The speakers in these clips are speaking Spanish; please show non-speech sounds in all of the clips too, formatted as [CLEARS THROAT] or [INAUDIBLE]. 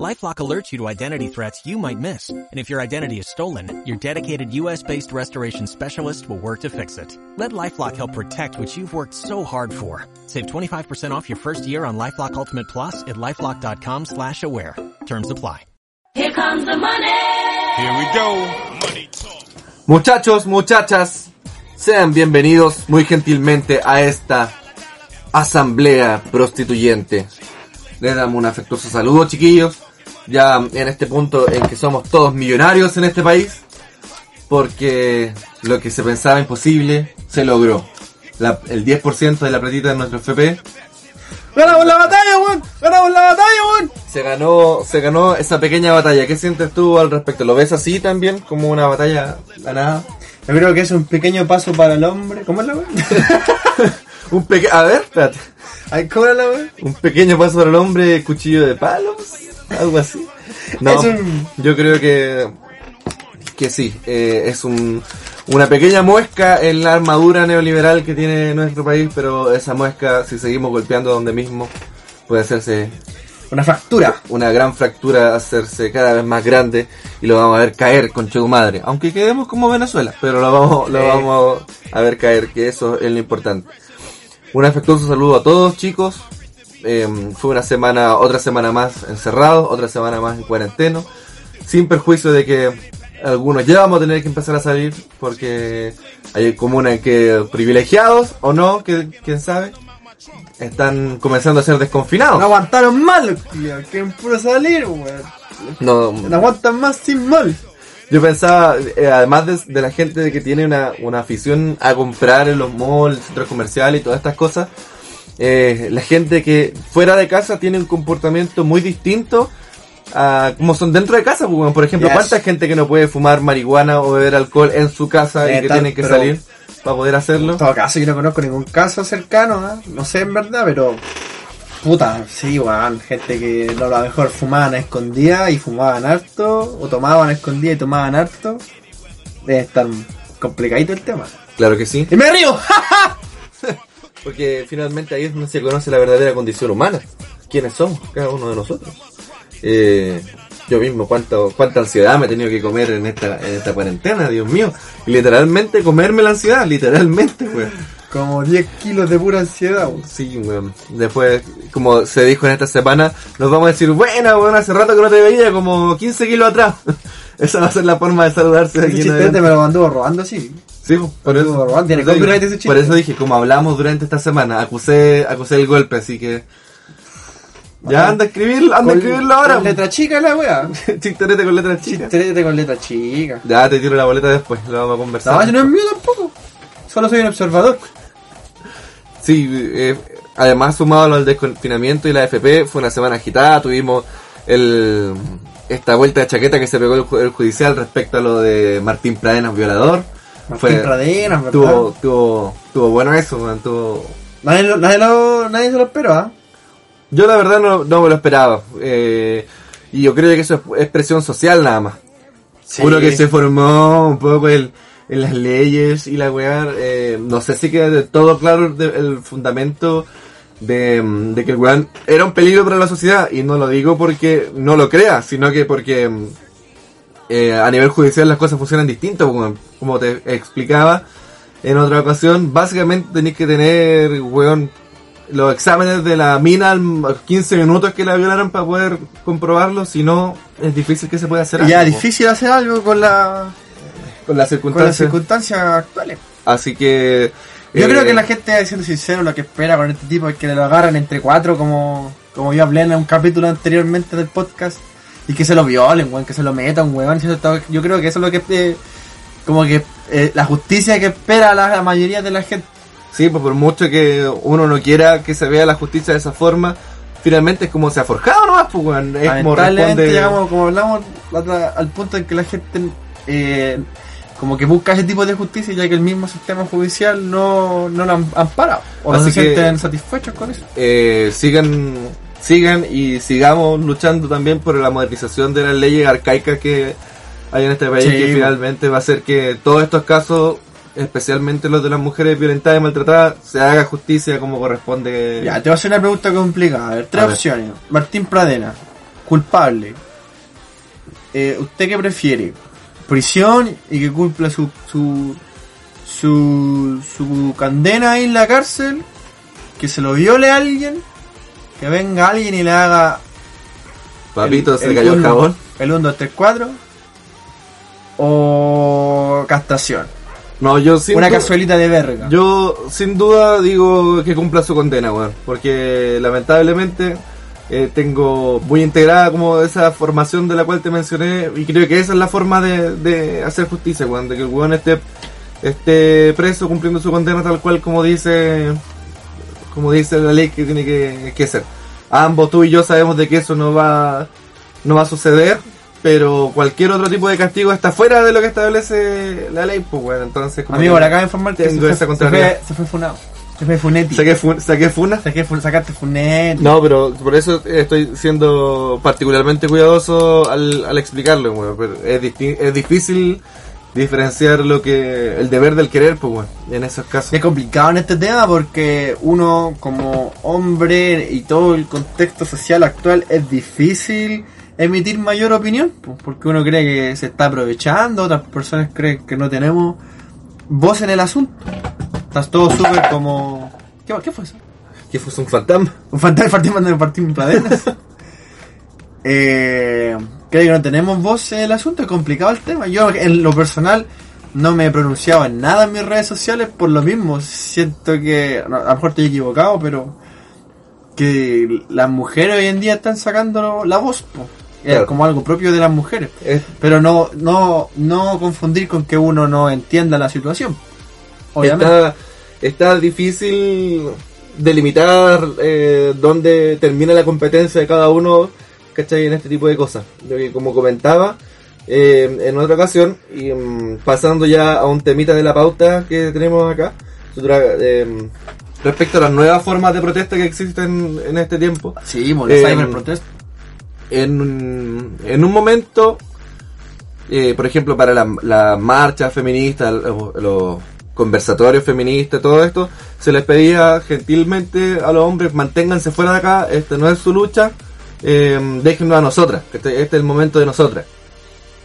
LifeLock alerts you to identity threats you might miss. And if your identity is stolen, your dedicated US-based restoration specialist will work to fix it. Let LifeLock help protect what you've worked so hard for. Save 25% off your first year on LifeLock Ultimate Plus at LifeLock.com slash aware. Terms apply. Here comes the money. Here we go. Money talk. Muchachos, muchachas, sean bienvenidos muy gentilmente a esta asamblea prostituyente. Les damos un afectuoso saludo, chiquillos. Ya en este punto en que somos todos millonarios en este país. Porque lo que se pensaba imposible se logró. La- el 10% de la platita de nuestro FP ¡Ganamos la batalla, weón! ¡Ganamos la batalla, weón! se ganó, se ganó esa pequeña batalla. ¿Qué sientes tú al respecto? ¿Lo ves así también? Como una batalla ganada. Yo creo que es un pequeño paso para el hombre. ¿Cómo es la weón? [LAUGHS] Un pequeño, a ver, espérate. Ay, ¿Cómo era la weón? Un pequeño paso para el hombre, cuchillo de palos, algo así. No, un- yo creo que que sí, eh, es un, una pequeña muesca en la armadura neoliberal que tiene nuestro país, pero esa muesca, si seguimos golpeando donde mismo, puede hacerse Una fractura. una gran fractura, hacerse cada vez más grande y lo vamos a ver caer con tu madre. Aunque quedemos como Venezuela, pero lo vamos, lo vamos a ver caer, que eso es lo importante. Un afectuoso saludo a todos chicos. Eh, fue una semana, otra semana más encerrados, otra semana más en cuarentena. Sin perjuicio de que algunos ya vamos a tener que empezar a salir porque hay comunas que privilegiados o no, que quién sabe, están comenzando a ser desconfinados. No aguantaron mal, tíos. Quieren puro salir, weón. No, No aguantan más sin mal. Yo pensaba, eh, además de, de la gente de que tiene una, una afición a comprar en los malls, centros comerciales y todas estas cosas, eh, la gente que fuera de casa tiene un comportamiento muy distinto a como son dentro de casa. pues, Por ejemplo, Yes. ¿cuánta gente que no puede fumar marihuana o beber alcohol en su casa y Eh, que tal, tiene que salir para poder hacerlo? En todo caso, yo no conozco ningún caso cercano. No sé en verdad, pero... Puta, sí, weón. Gente que no, a lo mejor fumaban a escondidas y fumaban harto, o tomaban a escondidas y tomaban harto. Debe estar complicadito el tema. Claro que sí. ¡Y me río! [LAUGHS] Porque finalmente ahí es donde se conoce la verdadera condición humana. ¿Quiénes somos? Cada uno de nosotros. Eh, yo mismo, cuánto, cuánta ansiedad me he tenido que comer en esta, en esta cuarentena, Dios mío. Y literalmente comerme la ansiedad, literalmente, weón. Como 10 kilos de pura ansiedad, weón. Sí, weón. Después, como se dijo en esta semana, nos vamos a decir, buena, weón, hace rato que no te veía, como 15 kilos atrás. [LAUGHS] Esa va a ser la forma de saludarse de Ese aquí chiste adelante. me lo anduvo robando así. Sí, pues, por eso, robando, tiene por eso copyright dije- ese por eso dije, como hablamos durante esta semana, acusé, acusé el golpe, así que... Ya anda a escribirlo, anda a escribirlo ahora. Con letra chica la wea. [LAUGHS] Chicterete con letras chicas. Chisterete con letra chica. Ya te tiro la boleta después, lo vamos a conversar. No, yo no es mío tampoco. Solo soy un observador. Sí, eh, además sumado a lo del desconfinamiento y la FP, fue una semana agitada, tuvimos el esta vuelta de chaqueta que se pegó el, ju- el judicial respecto a lo de Martín Pradenas violador. Martín Pradenas, ¿verdad? tuvo, tuvo, tuvo bueno eso, man, tuvo... Nadie, lo- nadie, lo, nadie se lo esperó, ¿ah? Yo la verdad no, no me lo esperaba. eh, y yo creo que eso es, es presión social nada más. Uno que se formó un poco el- en las leyes y la weá, eh, no sé si queda de todo claro de- el fundamento de, mm, de que el weón era un peligro para la sociedad. Y no lo digo porque no lo crea, sino que porque mm, eh, a nivel judicial las cosas funcionan distinto, como, como te explicaba en otra ocasión. Básicamente tenéis que tener, weón, los exámenes de la mina al- a los 15 minutos que la violaron para poder comprobarlo, si no es difícil que se pueda hacer ya, algo, po. difícil hacer algo con, la, con las con las circunstancias. actuales. Así que. Yo eh, creo que la gente, siendo sincero, lo que espera con este tipo es que lo agarran entre cuatro, como, como yo hablé en un capítulo anteriormente del podcast, y que se lo violen, weón, que se lo metan, weón. Yo creo que eso es lo que. eh, como que eh, la justicia que espera la, la mayoría de la gente. Sí, pues por mucho que uno no quiera que se vea la justicia de esa forma, finalmente es como se ha forjado nomás, pues, weón. Es como responde. llegamos, como hablamos al punto en que la gente eh, como que busca ese tipo de justicia ya que el mismo sistema judicial no, no lo am- ampara o no Así se que- sienten satisfechos con eso. eh, sigan sigan y sigamos luchando también por la modernización de las leyes arcaicas que hay en este país, Sí, que finalmente va a hacer que todos estos casos, especialmente los de las mujeres violentadas y maltratadas, se haga justicia como corresponde. Ya, te voy a hacer una pregunta complicada. A ver, tres A ver. opciones. Martín Pradena, culpable. Eh, ¿Usted qué prefiere? ¿Prisión y que cumpla su, su, su, su condena ahí en la cárcel? ¿Que se lo viole a alguien? ¿Que venga alguien y le haga Papito, se el cayó el jabón. El 1, 2, 3, 4. O castración. No, yo sin Una cazuelita de verga. Yo sin duda digo que cumpla su condena, weón. Porque lamentablemente eh, tengo muy integrada como esa formación de la cual te mencioné. Y creo que esa es la forma de, de hacer justicia, weón. De que el weón esté, esté preso cumpliendo su condena tal cual como dice como dice la ley que tiene que, que ser. Ambos, tú y yo sabemos de que eso no va, no va a suceder. Pero cualquier otro tipo de castigo está fuera de lo que establece la ley, pues bueno, entonces como Amigo, le acabo de informar que se fue, se, fue, se fue funado. Se fue funeti. Saqué, fu- saqué funa. Saqué fu- sacaste funet. No, pero por eso estoy siendo particularmente cuidadoso al, al explicarlo, weón. Pero es, es difícil diferenciar lo que el deber del querer, pues, weón, en esos casos. Es complicado en este tema porque uno como hombre y todo el contexto social actual es difícil emitir mayor opinión, pues, porque uno cree que se está aprovechando, otras personas creen que no tenemos voz en el asunto. Estás todo súper como... ¿Qué, ¿Qué fue eso? Que fue un fantasma. Un fantasma partiendo de Martín Pradenas. [LAUGHS] eh, creo que no tenemos voz en el asunto, es complicado el tema. Yo en lo personal no me he pronunciado en nada en mis redes sociales por lo mismo. Siento que, a lo mejor estoy equivocado, pero que las mujeres hoy en día están sacando la voz. po. Claro. como algo propio de las mujeres. Es- Pero no, no, no confundir con que uno no entienda la situación. Obviamente. Está, está difícil delimitar eh, dónde termina la competencia de cada uno, ¿cachai? En este tipo de cosas. Yo como comentaba eh, en otra ocasión, y mm, pasando ya a un temita de la pauta que tenemos acá, eh, respecto a las nuevas formas de protesta que existen en este tiempo. Sí, Eh, cyberprotesta. en, un- en un momento, eh, por ejemplo, para la, la marcha feminista, los, los conversatorios feministas, todo esto, se les pedía gentilmente a los hombres, manténganse fuera de acá, esta no es su lucha, eh, déjennos a nosotras, este, este es el momento de nosotras.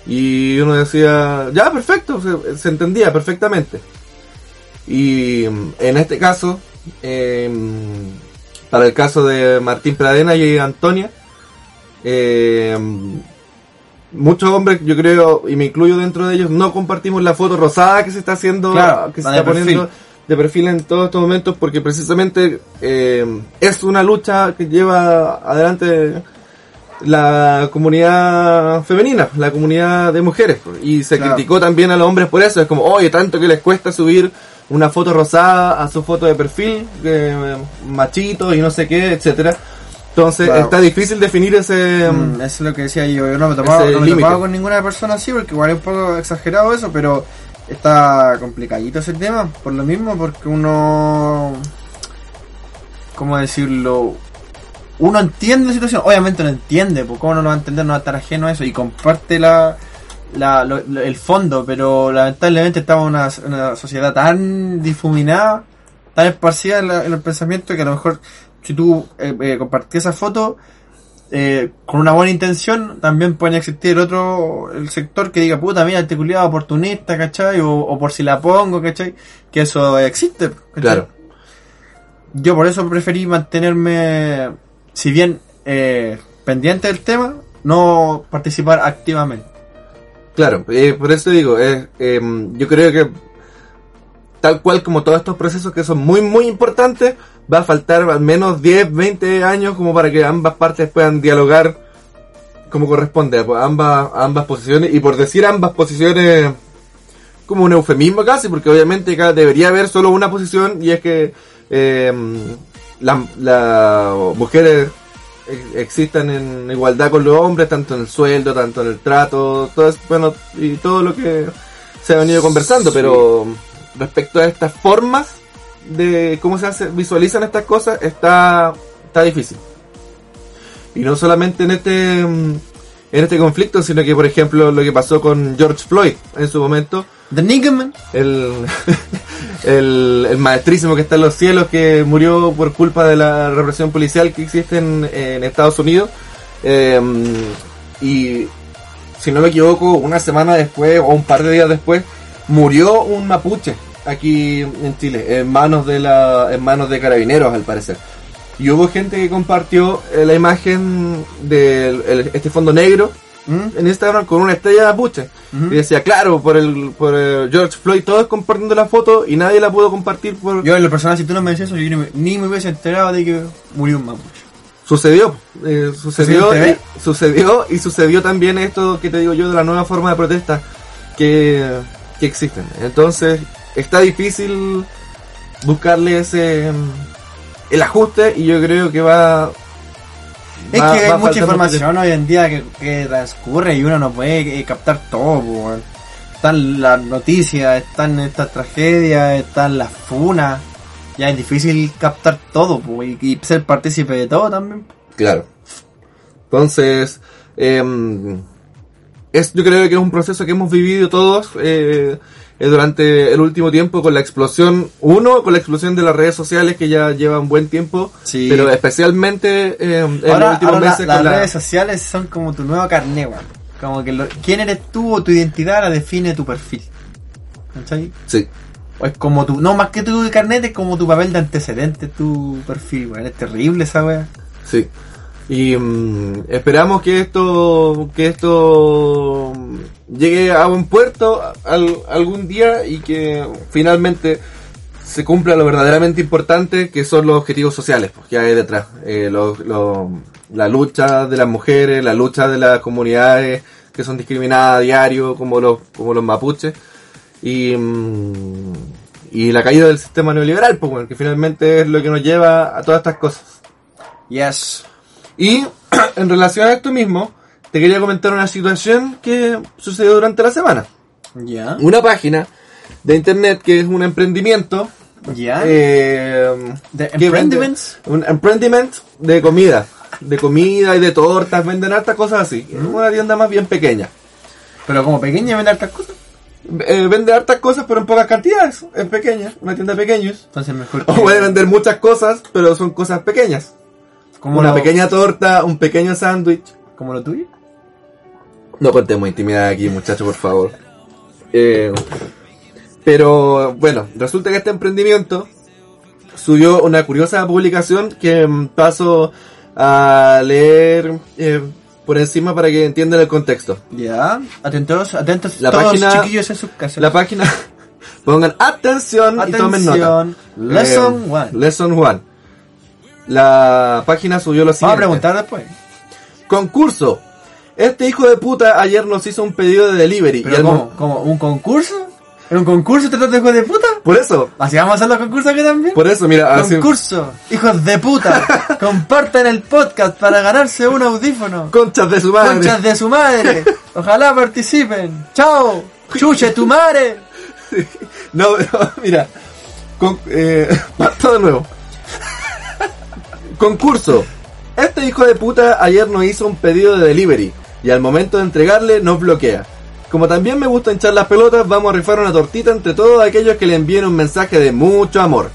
Y uno decía, ya, perfecto, se, entendía perfectamente. Y mm, en este caso, eh, para el caso de Martín Pradena y Antonia, eh, muchos hombres, yo creo, y me incluyo dentro de ellos, no compartimos la foto rosada que se está haciendo, Claro, que se está perfil. poniendo de perfil en todos estos momentos, porque precisamente eh, es una lucha que lleva adelante la comunidad femenina, la comunidad de mujeres, y se Claro. criticó también a los hombres por eso, es como, oye, tanto que les cuesta subir una foto rosada a su foto de perfil, que, machito y no sé qué, etcétera. Entonces Claro. está difícil definir ese... Mm, eso es lo que decía yo. Yo no me topaba, ese no me con ninguna persona así, porque igual es un poco exagerado eso, pero está complicadito ese tema, por lo mismo, porque uno. ¿Cómo decirlo? Uno entiende la situación, obviamente lo entiende, porque cómo no lo va a entender, no va a estar ajeno a eso, y comparte la, la, lo- lo- el fondo, pero lamentablemente estamos en una, en una sociedad tan difuminada, tan esparcida en, la- en el pensamiento, que a lo mejor si tú eh, eh, esa foto, eh, con una buena intención, también puede existir otro, el sector que diga, puta, mira, este culiado oportunista, ¿cachai? O, o por si la pongo, ¿cachai? Que eso existe, ¿cachai? Claro. Yo por eso preferí mantenerme, si bien eh, pendiente del tema, no participar activamente. Claro, eh, por eso digo, em, yo creo que tal cual como todos estos procesos que son muy, muy importantes, va a faltar al menos 10, 20 años como para que ambas partes puedan dialogar como corresponde a ambas, ambas posiciones. Y por decir ambas posiciones, como un eufemismo casi, porque obviamente acá debería haber solo una posición y es que em, las mujeres ex- existan en igualdad con los hombres, tanto en el sueldo, tanto en el trato, todo es- bueno, y todo lo que se ha venido conversando, pero respecto a estas formas de cómo se hace, visualizan estas cosas, está, está difícil. Y no solamente en este mm, en este conflicto, sino que por ejemplo lo que pasó con George Floyd en su momento, The Niggerman. el, [LAUGHS] el, el maestrísimo que está en los cielos que murió por culpa de la represión policial que existe en, en Estados Unidos. Eh, y si no me equivoco, una semana después o un par de días después, murió un mapuche aquí en Chile, en manos de la, en manos de carabineros al parecer. Y hubo gente que compartió eh, la imagen de este fondo negro ¿Mm? en Instagram con una estrella mapuche. Ujú. Y decía, claro, por el, por el George Floyd, todos compartiendo la foto y nadie la pudo compartir por... Yo en lo personal, si tú no me decías eso, yo ni me, ni me hubiese enterado de que murió un mapuche. Sucedió, eh, sucedió, y, sucedió y sucedió también esto que te digo yo de la nueva forma de protesta que, que existen. Entonces está difícil buscarle ese mm, el ajuste y yo creo que va Es va- que hay mucha información hoy en día que, que transcurre y uno no puede eh, captar todo, weón. Están las noticias, están estas tragedias, están las funas. Ya es difícil captar todo, po, y, y ser partícipe de todo también. Claro. Entonces, em, es, yo creo que es un proceso que hemos vivido todos eh, eh, durante el último tiempo con la explosión, uno, con la explosión de las redes sociales que ya llevan buen tiempo, Sí. pero especialmente em, en Ahora, los últimos ahora la- meses las la... redes sociales son como tu nuevo carnet, weón. Como que lo- quién eres tú o tu identidad la define tu perfil. ¿Cachai? Sí, O es como tu, no más que tu carnet, es como tu papel de antecedente, tu perfil, weón. Es terrible esa weá. sí. Y mm, esperamos que esto que esto llegue a buen puerto al- algún día y que finalmente se cumpla lo verdaderamente importante que son los objetivos sociales pues, que hay detrás. Eh, lo- la lucha de las mujeres, la lucha de las comunidades que son discriminadas a diario, como los, como los mapuches, y, mm, y la caída del sistema neoliberal, pues, bueno, que finalmente es lo que nos lleva a todas estas cosas. Yes. Y [CLEARS THROAT] en relación a esto mismo, te quería comentar una situación que sucedió durante la semana. Ya. Una página de internet que es un emprendimiento. Ya. eh, ¿De que emprendiments? vende- Un emprendiment de comida. De comida y de tortas, venden hartas cosas así. Es una tienda más bien pequeña. Pero como pequeña vende hartas cosas. Eh, vende hartas cosas pero en pocas cantidades. Es pequeña, una tienda de pequeños. Entonces mejor [LAUGHS] que... O puede vender muchas cosas, pero son cosas pequeñas. Como una lo- pequeña torta, un pequeño sándwich. Como lo tuyo. No contemos intimidad aquí, muchachos, por favor. Eh, pero bueno, resulta que este emprendimiento subió una curiosa publicación que mm, paso a leer eh, por encima para que entiendan el contexto. Ya. Atentos, atentos La todos página- chiquillos en sus casas. La página, [LAUGHS] pongan atención, y tomen nota. Lesson Eh, one. Lesson 1. La página subió lo Vamos a siguiente. preguntar después. Concurso. Este hijo de puta ayer nos hizo un pedido de delivery. y ¿Pero al cómo? mo- ¿Cómo? ¿Un concurso? ¿En un concurso te tratas de hijo de puta? Por eso, ¿Así vamos a hacer los concursos aquí también? por eso, mira, así- Concurso, hijos de puta, [LAUGHS] compartan el podcast para ganarse un audífono. conchas de su madre. Conchas de su madre, ojalá participen. Chao, chuche tu madre. [LAUGHS] No, no, [LAUGHS] mira. Con, eh, parto de nuevo. Concurso. Este hijo de puta ayer nos hizo un pedido de delivery y al momento de entregarle nos bloquea. Como también me gusta hinchar las pelotas, vamos a rifar una tortita entre todos aquellos que le envíen un mensaje de mucho amor.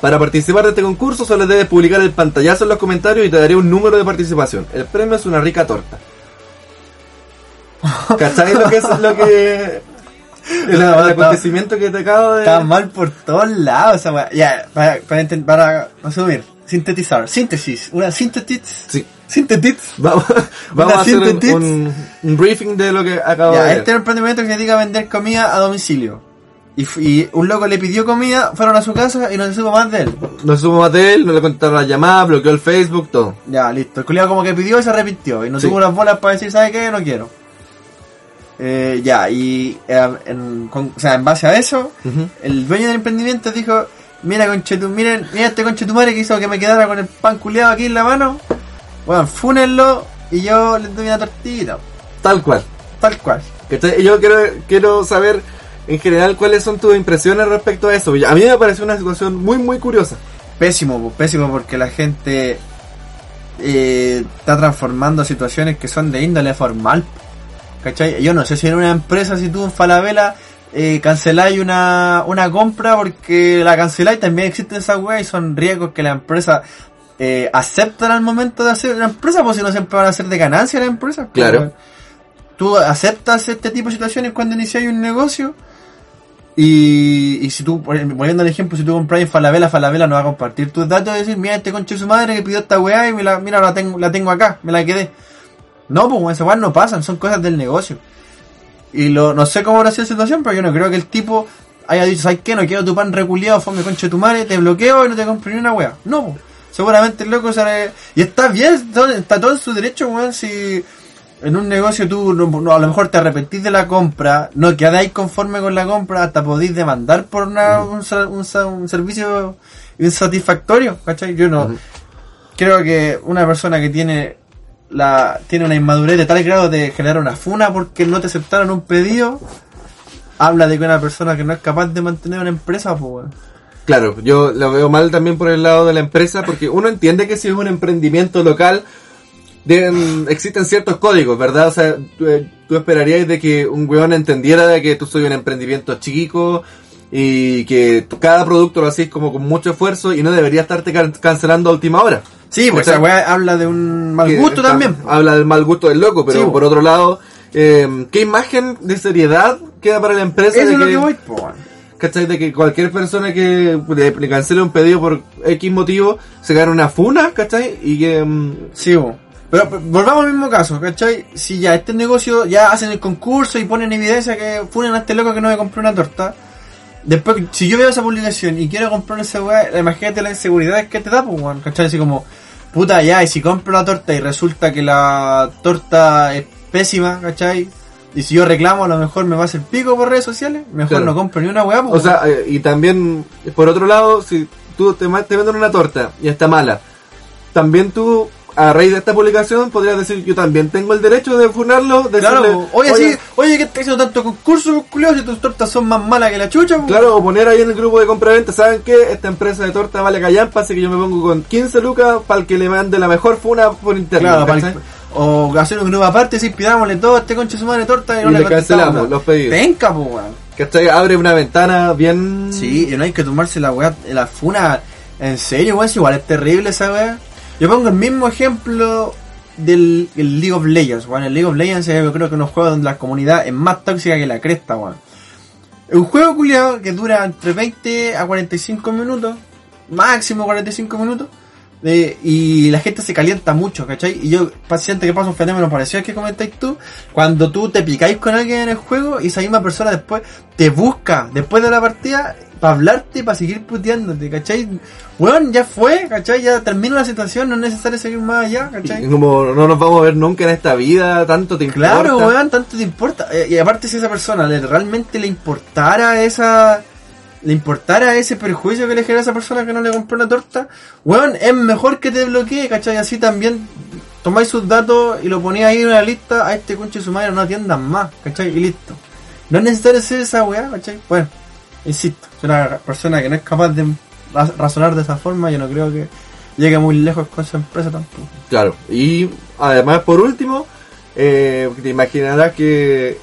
Para participar de este concurso solo debes publicar el pantallazo en los comentarios y te daré un número de participación. El premio es una rica torta. [LAUGHS] ¿Cachai lo que es lo que... El, el acontecimiento que te acabo de... Está mal por todos lados esa weá. Ya, para, para, para resumir, sintetizar, síntesis, una síntesis. Sí. Vamos, [LAUGHS] vamos a hacer un, un- briefing de lo que acabo de ver. este es un emprendimiento que se dedica a vender comida a domicilio. Y, y un loco le pidió comida, fueron a su casa y no se supo más de él. No supo más de él, no le contaron la llamada, bloqueó el Facebook, todo. Ya, listo. El culiado como que pidió y se arrepintió. Y no Sí. tuvo las bolas para decir, ¿sabe qué? No quiero. Eh, ya, y eh, en, con- o sea, en base a eso, el dueño del emprendimiento dijo, mira conchetu, miren, mira este conchetumare que hizo que me quedara con el pan culiado aquí en la mano. Bueno, fúnenlo y yo les doy una tortita. Tal cual. Tal cual. Y Yo quiero, quiero saber en general cuáles son tus impresiones respecto a eso. A mí me pareció una situación muy, muy curiosa. Pésimo, pésimo porque la gente eh, está transformando situaciones que son de índole formal. ¿Cachai? Yo no sé si en una empresa, si tú en Falabella eh, canceláis una, una compra porque la canceláis, también existen esas weas y son riesgos que la empresa eh, aceptan al momento de hacer una empresa, pues si no siempre van a ser de ganancia la empresa. pues, Claro. Tú aceptas este tipo de situaciones cuando iniciáis un negocio y, y si tú, poniendo el ejemplo, si tú compras en Falabella, Falabella no va a compartir tus datos y decir, mira este conche su madre que pidió esta weá y me la, mira, la tengo, la tengo acá, me la quedé. No, pues esas weas no pasan, son cosas del negocio. Y lo, no sé cómo habrá sido la situación, pero yo no creo que el tipo haya dicho, ¿sabes qué? No quiero tu pan reculeado, fome conche de tu madre, te bloqueo y no te compro ni una wea. No, pues. Seguramente el loco se Y está bien, está- está todo en su derecho, weón, si en un negocio tú no- no, a lo mejor te arrepentís de la compra, no quedáis conforme con la compra, hasta podéis demandar por una, un, un un servicio insatisfactorio, ¿cachai? Yo no creo que una persona que tiene la tiene una inmadurez de tal grado de generar una funa porque no te aceptaron un pedido, habla de que una persona que no es capaz de mantener una empresa, pues. Claro, yo lo veo mal también por el lado de la empresa, porque uno entiende que si es un emprendimiento local, deben- existen ciertos códigos, ¿verdad? O sea, tú, eh, tú esperarías de que un weón entendiera de que tú soy un emprendimiento chico y que cada producto lo hacís como con mucho esfuerzo y no debería estarte can- cancelando a última hora. Sí, pues ¿Cachai? esa weá habla de un mal Que gusto está- también. Habla del mal gusto del loco, pero Sí, por otro lado, eh, ¿qué imagen de seriedad queda para la empresa? Eso de es lo que- que voy, weón. ¿Cachai? De que cualquier persona que le, le cancele un pedido por X motivo se gana una funa, ¿cachai? Y que... mm, Sí, bo. pero pero volvamos al mismo caso, ¿cachai? Si ya este negocio ya hacen el concurso y ponen evidencia que funen a este loco que no me compró una torta. Después, si yo veo esa publicación y quiero comprar esa weá, imagínate la inseguridad que te da, pues, weón, ¿cachai? Así como, puta, ya, y si compro la torta y resulta que la torta es pésima, ¿cachai? Y si yo reclamo, a lo mejor me va a hacer pico por redes sociales, mejor Claro. no compro ni una weá, pues, o sea, eh, y también, por otro lado, si tú te, te venden una torta y está mala, también tú, a raíz de esta publicación, podrías decir, yo también tengo el derecho de funarlo, de Claro, decirle, po. oye, sí, oye, que estás haciendo tanto concurso, pues, culiao, si tus tortas son más malas que la chucha, pues. Claro, o poner ahí en el grupo de compra-venta, ¿saben qué? Esta empresa de torta vale callampa, así que yo me pongo con 15 lucas para el que le mande la mejor funa por internet. Claro, o hacer un grupo aparte, si pidámosle todo a este conche su madre torta y no Y le, le cancelamos los pedidos. Venga, pues, weón. ¿Cachai? Abre una ventana bien... Sí, y no hay que tomarse la weá, la funa en serio, weón, si igual es terrible esa weá. Yo pongo el mismo ejemplo del el League of Legends, weón. El League of Legends es, yo creo que unos juegos donde la comunidad es más tóxica que la cresta, weón. Un juego culiado que dura entre 20 a 45 minutos, máximo 45 minutos, eh, y la gente se calienta mucho, ¿cachai? Y yo siento que pasa un fenómeno parecido al que comentáis tú, cuando tú te picáis con alguien en el juego y esa misma persona después te busca, después de la partida, para hablarte, para seguir puteándote, ¿cachai? Weón, ya fue, ¿cachai? Ya terminó la situación, no es necesario seguir más allá, Y ¿cachai? Como no nos vamos a ver nunca en esta vida, tanto te importa. Claro, weón, tanto te importa. Eh, y aparte si esa persona le, realmente le importara esa... Le importara ese perjuicio que le genera a esa persona que no le compró la torta, weón, es mejor que te bloquee, ¿cachai? Así también tomáis sus datos y lo ponéis ahí en una lista, a este conche su madre no atiendan más, ¿cachai? Y listo. No es necesario hacer esa weá, ¿cachai? Bueno, insisto, si una persona que no es capaz de ra- razonar de esa forma, yo no creo que llegue muy lejos con su empresa tampoco. Claro. Y además, por último, eh, te imaginarás que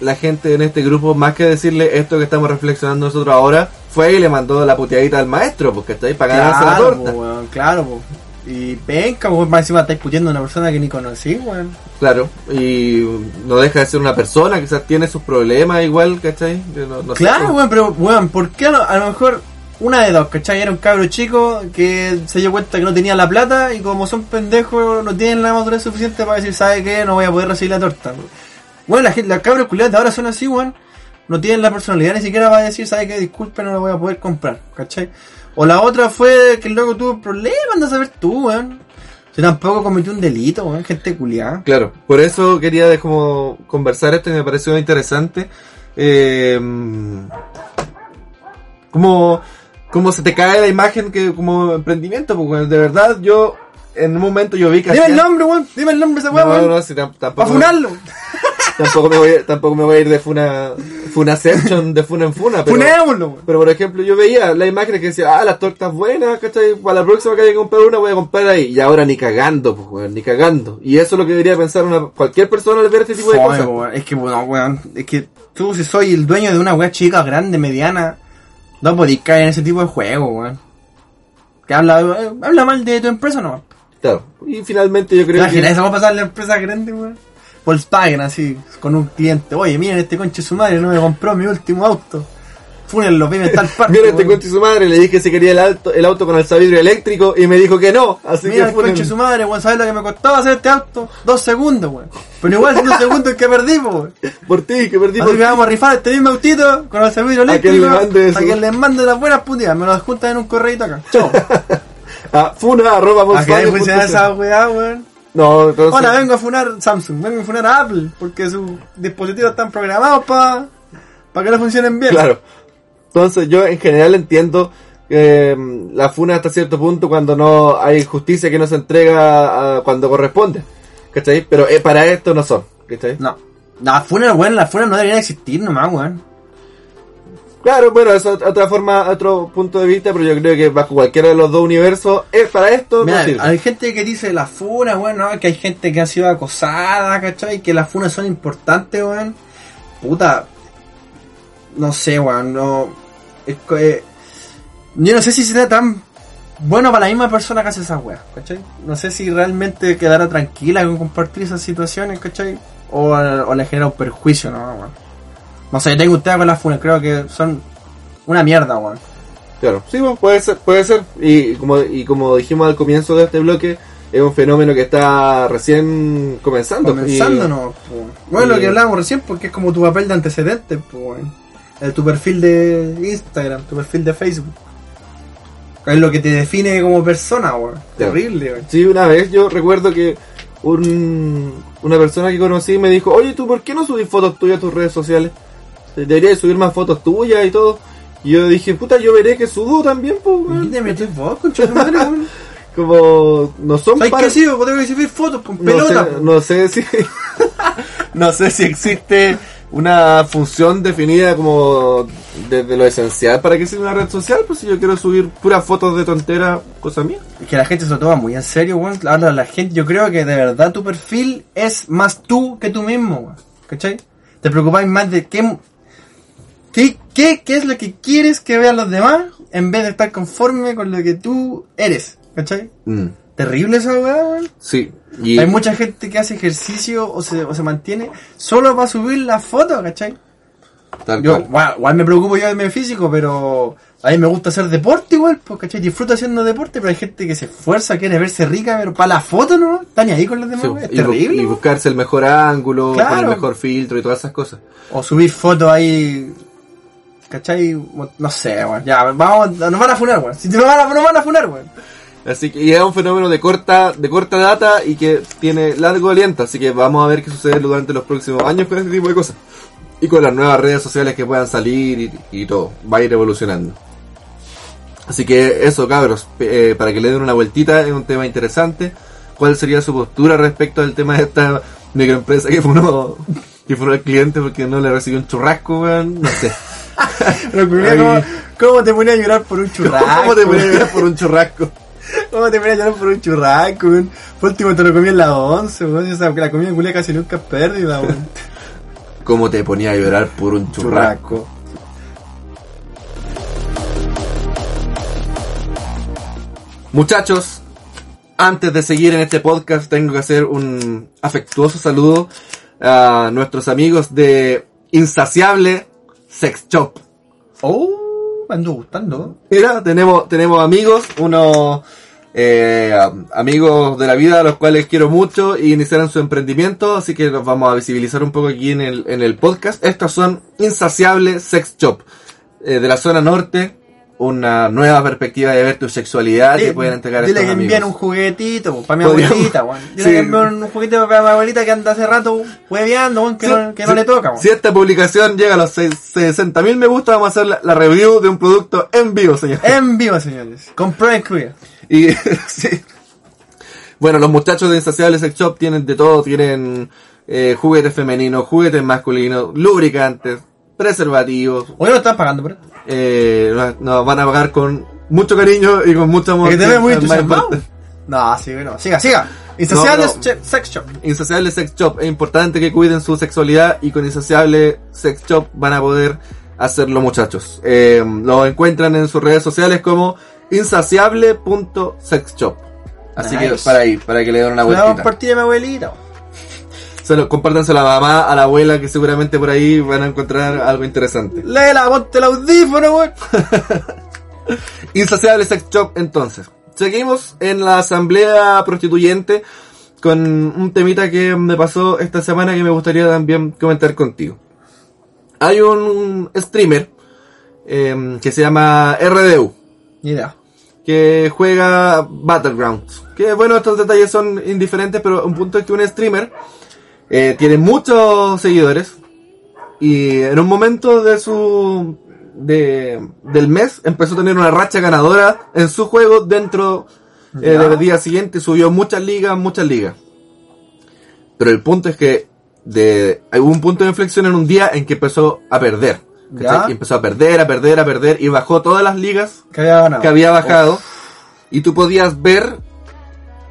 la gente en este grupo, más que decirle esto que estamos reflexionando nosotros ahora, fue y le mandó la puteadita al maestro, porque está ahí para ganarse la torta. po, weón, claro, po. Y penca, weón, más encima estáis puteando a una persona que ni conocí, weón. Claro. Y no deja de ser una persona, quizás tiene sus problemas igual, ¿cachai? No- no Claro, pues. weón, pero, weón, ¿por qué a lo, a lo mejor una de dos, cachai? Era un cabro chico que se dio cuenta que no tenía la plata y como son pendejos no tienen la madurez suficiente para decir, ¿sabe qué? No voy a poder recibir la torta. Bueno, la gente, los cabros culiados de ahora son así, weón. No tienen la personalidad ni siquiera para decir, ¿sabe qué? Disculpe, no la voy a poder comprar, ¿cachai? O la otra fue que el loco tuvo problemas, anda a saber tú, weón. Si tampoco cometió un delito, weón, gente culiada. Claro, por eso quería de como conversar esto y me pareció interesante. Eh, como, como se te cae la imagen que como emprendimiento, porque de verdad yo en un momento yo vi que Dime el nombre, weón, dime el nombre de esa weón, No, weón. no, si tam- Para tampoco. funarlo. [LAUGHS] tampoco me voy, tampoco me voy a ir de funa, funaception, de funa en funa, pero, Funémoslo, weón. pero por ejemplo yo veía la imagen que decía, ah, las tortas buenas, ¿cachai? Para la próxima que haya que comprar una voy a comprar ahí, y ahora ni cagando, pues, weón, ni cagando. Y eso es lo que debería pensar una, cualquier persona al ver este tipo de cosas. weón. Es que, bueno, weón, es que tú si soy el dueño de una weá chica, grande, mediana, no podés caer en ese tipo de juego, weón. Que habla, eh, habla mal de tu empresa, no. Claro. Y finalmente yo creo Imagina, que... eso va a pasar en la empresa grande, weón. Volkswagen, así, con un cliente. Oye, miren, este conche su madre no me compró mi último auto. Fúnenlo, vive en tal parte. [LAUGHS] Mira este conche su madre, le dije si quería el auto, el auto con alzavidrio eléctrico y me dijo que no, así Mira que el funen- conche su madre, weón. ¿Sabes lo que me costó hacer este auto? Dos segundos, weón. Pero igual son dos segundos que perdimos, weón. por ti, que perdí Así por que vamos a rifar este mismo autito con el servicio A quien eléctrico. mande. A quien le mande las buenas putidas. Me lo juntan en un correito acá. [LAUGHS] Chao. a funa arroba ¿A qué Volkswagen esa weá, weón? No, entonces... Hola, vengo a funar Samsung, vengo a funar a Apple, porque sus dispositivos están programados para que no funcionen bien. Claro. Entonces yo en general entiendo eh, la funa hasta cierto punto cuando no hay justicia que no se entrega a- cuando corresponde. ¿Cachai? Pero eh, para esto no son. ¿Cachai? No. La funa, weón, la funa no debería existir nomás, weón. Claro, bueno, es otra forma, otro punto de vista, pero yo creo que bajo cualquiera de los dos universos, es para esto Mira, no hay gente que dice la funa, weón, no, que hay gente que ha sido acosada, ¿cachai? Que las funas son importantes, weón. Puta. No sé, weón, no. es co- eh, yo no sé si será tan bueno para la misma persona que hace esas weas, ¿cachai? No sé si realmente quedará tranquila con compartir esas situaciones, ¿cachai? O, o le genera un perjuicio, ¿no, weón? No sé, tengo usted con las funas, creo que son una mierda, weón. Claro, sí, bueno, puede ser, puede ser. Y como, y como dijimos al comienzo de este bloque, es un fenómeno que está recién comenzando. Comenzando, Y- no, po. Bueno, lo que hablábamos recién, porque es como tu papel de antecedente, pues, tu perfil de Instagram, tu perfil de Facebook. Es lo que te define como persona, weón. Terrible, weón. Sí, una vez yo recuerdo que un, una persona que conocí me dijo, oye, ¿tú por qué no subís fotos tuyas a tus redes sociales? Deberías subir más fotos tuyas y todo. Y yo dije, puta, yo veré que subo también, pues, ¿Y weón. te metes vos, concha de tu madre, weón? [LAUGHS] Como, no son ¿Sabes para- qué sí? Vos tengo que subir fotos con no pelota, sé, no sé si [LAUGHS] no sé si existe una función definida como desde lo esencial para que sea una red social pues si yo quiero subir puras fotos de tontera cosa mía Es que la gente se lo toma muy en serio, weón. Ahora la gente, yo creo que de verdad tu perfil es más tú que tú mismo, weón. ¿Cachai? Te preocupáis más de qué, qué, qué, qué es lo que quieres que vean los demás en vez de estar conforme con lo que tú eres. ¿Cachai? Mm, Terrible esa weá, weón. sí y Hay mucha gente que hace ejercicio o se, o se mantiene solo para subir la foto, ¿cachai? tal Yo, cual. igual, igual me preocupo yo de mi físico, pero a mí me gusta hacer deporte igual, pues, ¿cachai? Disfruto haciendo deporte, pero hay gente que se esfuerza, quiere verse rica, pero para la foto no, está ni ahí con los demás, Sí, es y, bu- terrible. y buscarse el mejor ángulo Claro. con el mejor filtro y todas esas cosas O subir fotos ahí, ¿cachai? No sé, weón. Ya, vamos, nos van a funar, weón. Si nos van a, nos van a funar, weón. así que y es un fenómeno de corta de corta data y que tiene largo aliento así que vamos a ver qué sucede durante los próximos años con este tipo de cosas y con las nuevas redes sociales que puedan salir y, y todo va a ir evolucionando Así que eso, cabros, eh, para que le den una vueltita, es un tema interesante. ¿Cuál sería su postura respecto al tema de esta microempresa que funó, que funó al cliente porque no le recibió un churrasco, weón? No sé. [LAUGHS] Pero. ¿cómo, ¿cómo te ponía a llorar por un churrasco? ¿Cómo te weón? puede ver por un churrasco? ¿Cómo te ponías a llorar por un churrasco, weón? Por último te lo comí en la 11, weón. O sea, la comida culia casi nunca es pérdida, weón. ¿Cómo te ponía a llorar por un churrasco? Muchachos, antes de seguir en este podcast tengo que hacer un afectuoso saludo a nuestros amigos de Insaciable Sex Shop. Oh, me ando gustando. Mira, tenemos, tenemos amigos, unos eh, am- amigos de la vida a los cuales quiero mucho y iniciaron su emprendimiento, así que los vamos a visibilizar un poco aquí en el, en el podcast. Estos son Insaciable Sex Shop, eh, de la zona norte, una nueva perspectiva de ver tu sexualidad que Eh, pueden entregar Dile estos que envíen un amigos. juguetito, para mi Podríamos- abuelita, weón. [LAUGHS] Dile Sí. que envíen un juguetito para mi abuelita que anda hace rato hueveando, weón, que, Sí, no, que no sí. le toca, weón. Si esta publicación llega a los 60.000 me gusta, vamos a hacer la, la review de un producto en vivo, señor. [LAUGHS] En vivo, señores. Con prueba incluida. Y [LAUGHS] sí. Bueno, los muchachos de Insaciable Sex Shop tienen de todo, tienen eh, juguetes femeninos, juguetes masculinos, lubricantes, preservativos. Hoy no están pagando esto. Eh, nos, van a pagar con mucho cariño y con mucho amor. Que te ves muy. No, sí, no. Siga, siga. Insaciable No, pero- sex shop. Insaciable Sex Shop. Es importante que cuiden su sexualidad y con Insaciable Sex Shop van a poder hacerlo muchachos. Eh, lo encuentran en sus redes sociales como insaciable.sexshop. Así Nice. que para ahí, para que le den una Una vueltita. partida de mi abuelita. Se lo, compártanse a la mamá, a la abuela, que seguramente por ahí van a encontrar algo interesante. Léela, ponte el audífono, weón. [LAUGHS] Insaciable Sex Shop, entonces. Seguimos en la asamblea prostituyente con un temita que me pasó esta semana que me gustaría también comentar contigo. Hay un streamer eh, que se llama RDU, idea. que juega Battlegrounds. Que bueno, estos detalles son indiferentes, pero un punto es que un streamer eh, tiene muchos seguidores y en un momento de su de, del mes empezó a tener una racha ganadora en su juego dentro eh, del día siguiente subió muchas ligas, muchas ligas. Pero el punto es que de, hubo un punto de inflexión en un día en que empezó a perder. empezó a perder, a perder, a perder y bajó todas las ligas Que había ganado. que había bajado y tú podías ver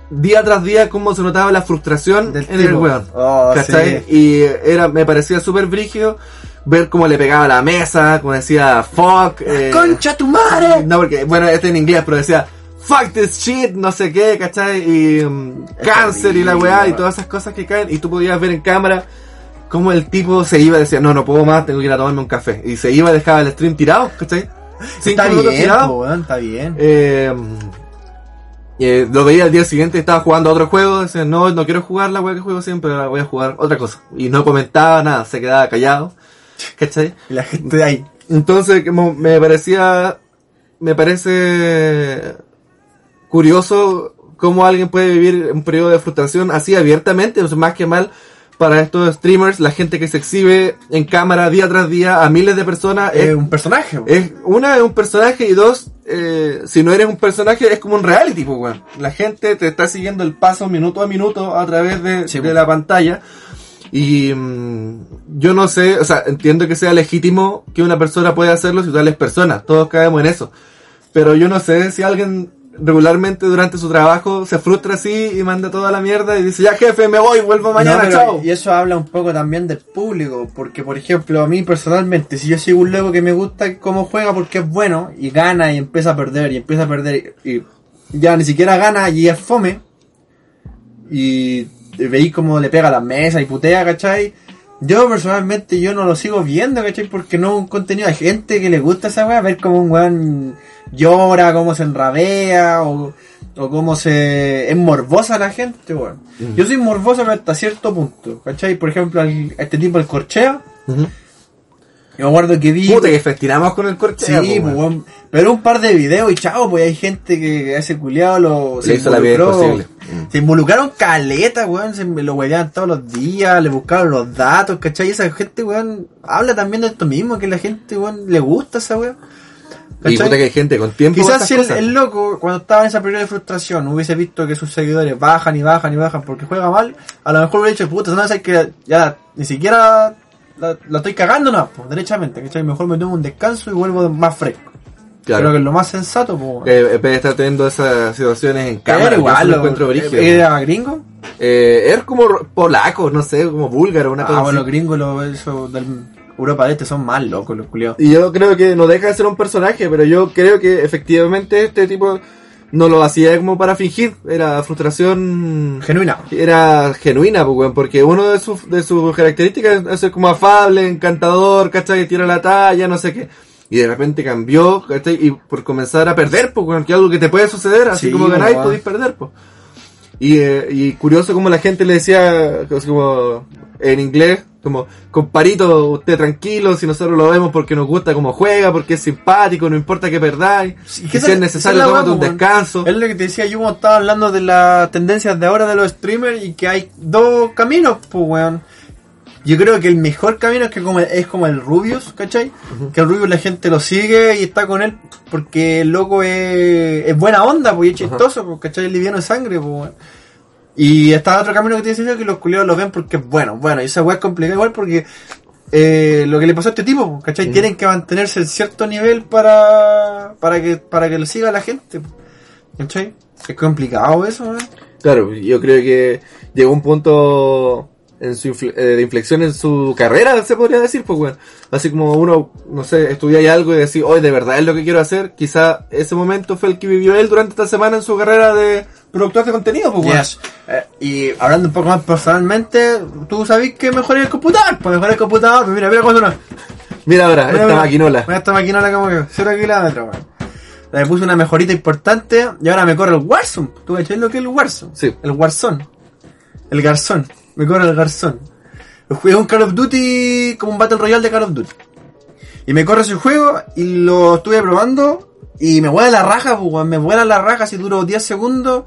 día tras día cómo se notaba la frustración Del en el weón. Oh, ¿Cachai? sí. Y era, me parecía súper brígido ver cómo le pegaba a la mesa, como decía fuck. eh, ¡Concha tu madre! no, porque, bueno, este en inglés, pero decía fuck this shit, no sé qué, ¿cachai? Y mm, cáncer y la weá y todas esas cosas que caen y tú podías ver en cámara cómo el tipo se iba y decía, no, no puedo más, tengo que ir a tomarme un café. Y se iba y dejaba el stream tirado, ¿cachai? Cinco Está bien, tirado. po, weón, está bien. Eh, eh, lo veía al día siguiente, estaba jugando a otro juego, decía, no, no quiero jugar la weá que juego siempre, ahora voy a jugar otra cosa. Y no comentaba nada, se quedaba callado. [LAUGHS] ¿Cachai? Y la gente de ahí. Entonces, como me parecía, me parece curioso cómo alguien puede vivir un periodo de frustración así abiertamente, más que mal para estos streamers, la gente que se exhibe en cámara día tras día a miles de personas, Es es un personaje, es, una, es un personaje y dos, eh, si no eres un personaje es como un reality, pues, weón. La gente te está siguiendo el paso minuto a minuto a través de, Sí, de la pantalla. Y mm, yo no sé, o sea, entiendo que sea legítimo que una persona pueda hacerlo si tal es persona, todos caemos en eso. Pero yo no sé si alguien regularmente durante su trabajo se frustra así y manda toda la mierda y dice, ya jefe, me voy, vuelvo mañana, No, chao. Y eso habla un poco también del público, porque por ejemplo, a mí personalmente, si yo sigo un loco que me gusta cómo juega porque es bueno, y gana y empieza a perder, y empieza a perder, y ya ni siquiera gana y es fome, y veis cómo le pega a la mesa y putea, ¿cachai? Yo personalmente yo no lo sigo viendo, ¿cachai? Porque no es un contenido de gente que le gusta esa weá, ver cómo un weón llora, cómo se enrabea, o, o cómo se... es morbosa la gente, weón. Yo soy morboso pero hasta cierto punto, ¿cachai? Por ejemplo, al- a este tipo el corchea. Yo me acuerdo que vi... Puta que festinamos con el corte. Sí, pues, weón. pero un par de videos y chao, pues hay gente que ese culiado lo Le hizo la vida involucró. imposible. Se involucraron caleta, weón, se lo hueveaban todos los días, le buscaron los datos, ¿cachai? Y esa gente, weón, habla también de esto mismo, que la gente, weón, le gusta esa weón. Y puta que hay gente con tiempo. Quizás si el, el loco, cuando estaba en esa periodo de frustración, hubiese visto que sus seguidores bajan y bajan y bajan porque juega mal, a lo mejor hubiera dicho, puta, no sé que ya ni siquiera la, la estoy cagando, no, pues, derechamente, ¿cachai? Mejor me tomo un descanso y vuelvo más fresco. Claro. Creo que es lo más sensato, pues. Que de estar teniendo esas situaciones en cámara, igual, lo encuentro brígido. ¿Era gringo? Eh, era como polaco, no sé, como búlgaro, una cosa Ah, bueno, así. los gringos, lo, eso, del Europa de Este son más locos, los culiados. Y yo creo que no deja de ser un personaje, pero yo creo que efectivamente este tipo no lo hacía como para fingir, era frustración Genuina. era genuina, pues, weón, porque uno de sus, de sus características es ser como afable, encantador, ¿cachai? Que tira la talla, no sé qué. Y de repente cambió, ¿cachai? Y por comenzar a perder, pues, que algo que te puede suceder, así Sí, como ganáis, podéis perder, pues. Y, eh, y curioso como la gente le decía, como en inglés, como, comparito, usted tranquilo, si nosotros lo vemos porque nos gusta cómo juega, porque es simpático, no importa que perdáis, Sí, que si es necesario, tómate un descanso. Es lo que te decía yo cuando estaba hablando de las tendencias de ahora de los streamers y que hay dos caminos, pues weón. Yo creo que el mejor camino es que como, es como el Rubius, ¿cachai? Que el Rubius la gente lo sigue y está con él porque el loco es, es buena onda, pues y es chistoso, pues, ¿cachai? Es liviano de sangre, pues weón. Y está otro camino que te decía yo que los culiados lo ven porque es bueno. Bueno, y esa weá es complicada igual porque eh, lo que le pasó a este tipo, ¿cachai? Tienen que mantenerse en cierto nivel para, para que, para que lo siga la gente. ¿Cachai? Es complicado eso, ¿eh? Claro, yo creo que llegó un punto en su infle- eh, de inflexión en su carrera, se podría decir, pues bueno. Así como uno, no sé, estudia algo y decir, hoy de verdad es lo que quiero hacer, quizá ese momento fue el que vivió él durante esta semana en su carrera de productor de contenido, pues. Yes. Eh, y hablando un poco más personalmente, tú sabés que mejor el computador, pues mejor el computador, pues mira, mira cuando no. Mira ahora, Mira, esta mira. maquinola. Mira esta maquinola como que 0 kilómetros, weón. Le puse una mejorita importante y ahora me corre el Warzone. ¿Tú cachai lo que es el Warzone? Sí. El Warzone. El Garzón. Me corre el Garzón. Jugué un Call of Duty como un Battle Royale de Call of Duty. Y me corre ese juego y lo estuve probando y me vuela la raja, pues. Me vuela la raja si duro 10 segundos.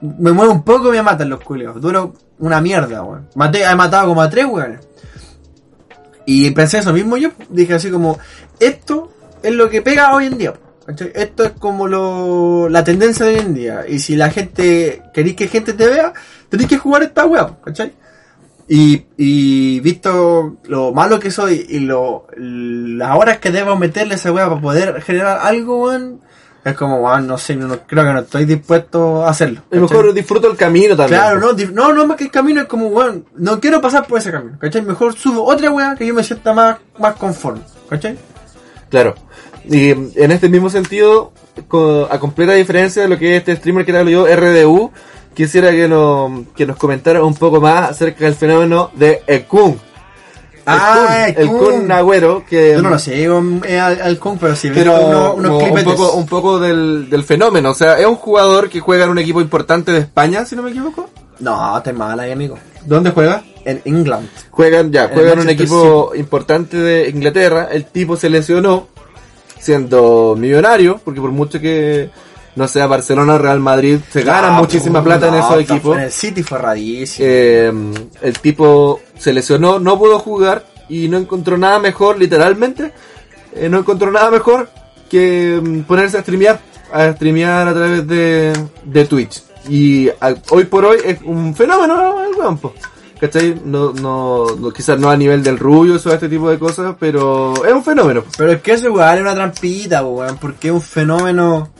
Me muevo un poco y me matan los culios. Duro una mierda, weón. Maté, he matado como a tres, weón. Y pensé eso mismo yo. Dije así como, esto es lo que pega hoy en día. ¿cachai? Esto es como lo, la tendencia de hoy en día. Y si la gente, queréis que gente te vea, tenéis que jugar esta weá, ¿cachai? Y, y visto lo malo que soy y lo, las horas que debo meterle a esa weá para poder generar algo, weón, es como, weón, no sé, no, creo que no estoy dispuesto a hacerlo. A mejor disfruto el camino también. Claro, no, no, no más que el camino es como, weón, no quiero pasar por ese camino, ¿cachai? Mejor subo otra weá que yo me sienta más, más conforme, ¿cachai? Claro. Y mm, en este mismo sentido, a completa diferencia de lo que es este streamer que te hablo yo, RDU, quisiera que, no, que nos comentara un poco más acerca del fenómeno de el Kun. El Ah, Kun, el el Kun. Kun Agüero, que... Yo no lo sé, um, eh, al, Kung, pero sí, Pero unos, un poco, un poco del, del fenómeno, o sea, es un jugador que juega en un equipo importante de España, si no me equivoco. No, te mala ahí, amigo. ¿Dónde juega? En England. Juegan, ya, El juegan en un equipo importante de Inglaterra. El tipo se lesionó siendo millonario, porque por mucho que no sea Barcelona Real Madrid, se gana No, muchísima plata en esos equipos. En el City fue rarísimo. Eh, el tipo se lesionó, no pudo jugar y no encontró nada mejor, literalmente, eh, no encontró nada mejor que mm, ponerse a streamear, a streamear a través de, de Twitch. Y a- hoy por hoy es un fenómeno el weón, po. ¿Cachai? No, no, no, quizás no a nivel del rubio o este tipo de cosas, pero es un fenómeno. Pero es que eso igual es una trampita, weón, porque es un fenómeno.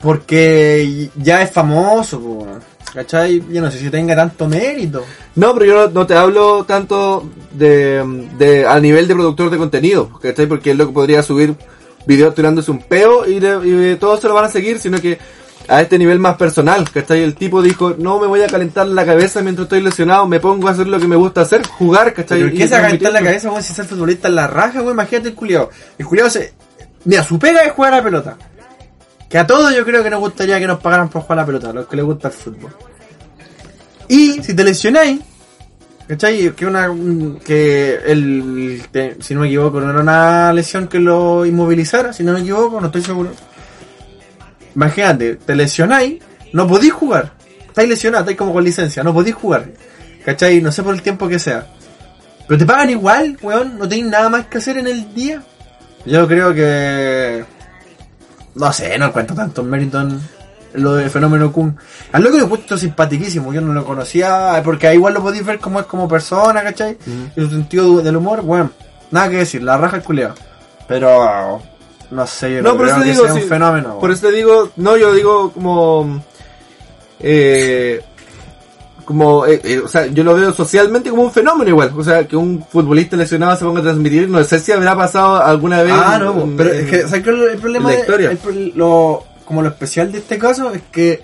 Porque ya es famoso, po. ¿Cachai? Yo no sé si tenga tanto mérito. No, pero yo no, no te hablo tanto de, de a nivel de productor de contenido, ¿cachai? Porque es lo que podría subir videos tirándose un peo y, todos se lo van a seguir, sino que a este nivel más personal, ¿cachai? El tipo dijo, no me voy a calentar la cabeza mientras estoy lesionado, me pongo a hacer lo que me gusta hacer, jugar, ¿cachai? Pero ¿qué se va a calentar la cabeza, weón, si ser futbolista en la raja, weón? Imagínate el culiao. El culiao se. Mira, su pega es jugar a la pelota. Que a todos yo creo que nos gustaría que nos pagaran por jugar la pelota, los que les gusta el fútbol. Y si te lesionáis, ¿cachai? Que una. un- que el. si no me equivoco, no era una lesión que lo inmovilizara, si no me equivoco, no estoy seguro. Imagínate, te lesionáis, no podéis jugar. Estáis lesionados, estáis como con licencia, no podéis jugar. ¿Cachai? No sé por el tiempo que sea. Pero te pagan igual, weón. No tenéis nada más que hacer en el día. Yo creo que. No sé, no encuentro tantos méritos en lo de Fenómeno Kun. Al loco lo he puesto simpaticísimo. Yo no lo conocía. Porque igual lo podéis ver como es como persona, ¿cachai? Y su sentido del humor, weón. Nada que decir, la raja el culeo. Pero. No sé, yo No, por creo eso que digo, sea un sí, fenómeno. Por eso te digo, no, yo digo como... Eh, como, eh, eh, o sea, yo lo veo socialmente como un fenómeno igual. O sea, que un futbolista lesionado se ponga a transmitir, no sé si habrá pasado alguna vez. Ah, no, en- pero en- es que, ¿sabes qué es el problema la de- el lo, como lo especial de este caso es que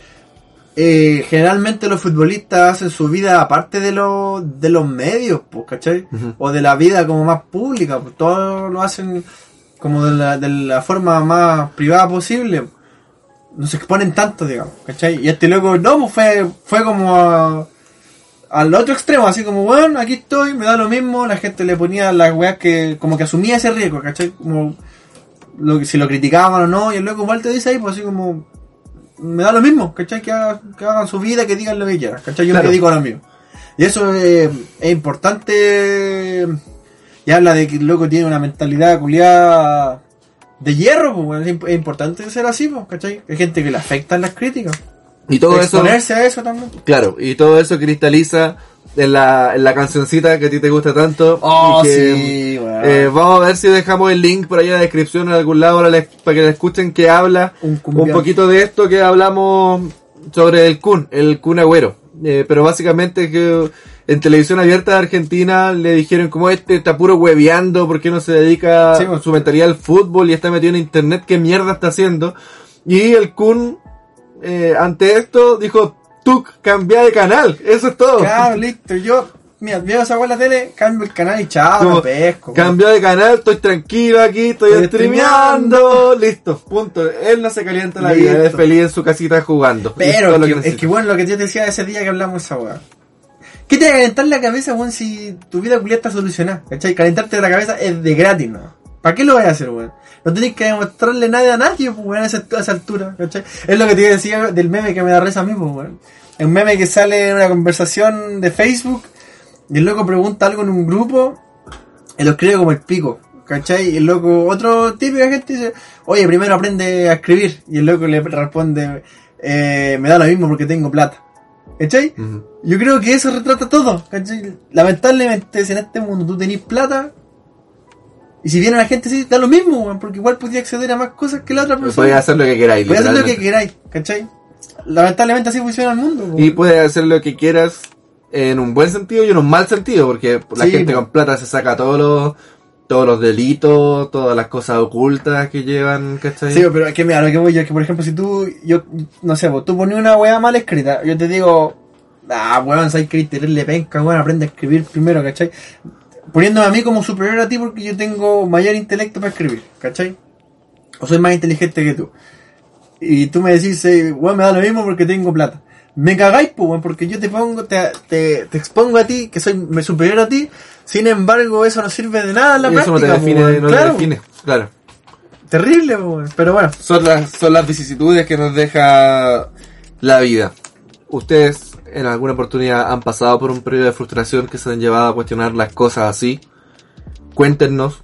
eh, generalmente los futbolistas hacen su vida aparte de, lo, de los medios, pues, ¿cachai? O de la vida como más pública, pues todos lo hacen como de la, de la forma más privada posible. No se exponen tanto, digamos, ¿cachai? Y este loco, no, fue, fue como a- al otro extremo, así como, bueno, aquí estoy, me da lo mismo, la gente le ponía las weas que, como que asumía ese riesgo, ¿cachai? Como, lo, si lo criticaban o no, y el loco igual te dice ahí, pues así como, me da lo mismo, ¿cachai? Que, haga- que hagan su vida, que digan lo que quieran, ¿cachai? Yo Claro. me dedico a lo mío. Y eso es, es importante, y habla de que el loco tiene una mentalidad culiada de hierro, pues, es importante ser así, pues, ¿cachai? Hay gente que le afectan las críticas. Y todo eso, Exponerse a eso también. claro, y todo eso cristaliza en la, en la cancioncita que a ti te gusta tanto. Oh, y que, sí, weón. eh, vamos a ver si dejamos el link por ahí en la descripción en algún lado para, les- para que le escuchen que habla Un un, poquito de esto que hablamos sobre el Kun, el Kun Agüero. Eh, pero básicamente que en televisión abierta de Argentina le dijeron como este está puro hueveando porque no se dedica Sí, su mentalidad al fútbol y está metido en internet, qué mierda está haciendo. Y el Kun, eh, ante esto, dijo, tú cambia de canal, eso es todo. Claro, listo. Yo, mira, veo esa la tele, cambio el canal y chao, Como, no pesco. weón. Cambió de canal, estoy tranquilo aquí, estoy, Estoy streameando, listo, punto. Él no se calienta la vida, él es feliz en su casita jugando. Pero es que, es necesita. que bueno, lo que yo decía ese día que hablamos esa weá. ¿Qué te va a calentar la cabeza, weón, si tu vida culiada está solucionada? ¿Cachai? Calentarte la cabeza es de gratis, ¿no? ¿Para qué lo vas a hacer, weón? No tenés que demostrarle nada a nadie, pues, weón, a esa, a esa altura, ¿cachai? Es lo que te decía del meme que me da risa a mí, pues, weón. Un meme que sale en una conversación de Facebook y el loco pregunta algo en un grupo y lo escribe como el pico, ¿cachai? Y el loco, otro típico gente dice, oye, primero aprende a escribir. Y el loco le responde, eh, me da lo mismo porque tengo plata. ¿Cachai? Yo creo que eso retrata todo, ¿cachai? Lamentablemente, si en este mundo tú tenés plata, y si viene la gente así, da lo mismo, weón, porque igual podía acceder a más cosas que la otra persona. Puedes hacer lo que queráis, Podés hacer lo que queráis, ¿cachai? Lamentablemente así funciona el mundo, weón. Y puedes hacer lo que quieras en un buen sentido y en un mal sentido, porque la Sí, gente con plata se saca todos los, todos los delitos, todas las cosas ocultas que llevan, ¿cachai? Sí, pero es que mira, lo que voy yo es que, por ejemplo, si tú, yo, no sé, vos, tú pones una weá mal escrita, yo te digo, ah, weón, sabes que le penca, weón, aprende a escribir primero, ¿cachai? Poniéndome a mí como superior a ti porque yo tengo mayor intelecto para escribir, ¿cachai? O soy más inteligente que tú. Y tú me decís, eh, weón, me da lo mismo porque tengo plata. Me cagáis, pues, porque yo te pongo, te, te, te expongo a ti, que soy me superior a ti, sin embargo, eso no sirve de nada en la Y eso no te define, pues, no claro, te define, claro. terrible, pues, pero bueno. son las, son las vicisitudes que nos deja la vida. Ustedes en alguna oportunidad han pasado por un periodo de frustración que se han llevado a cuestionar las cosas así. Cuéntenos.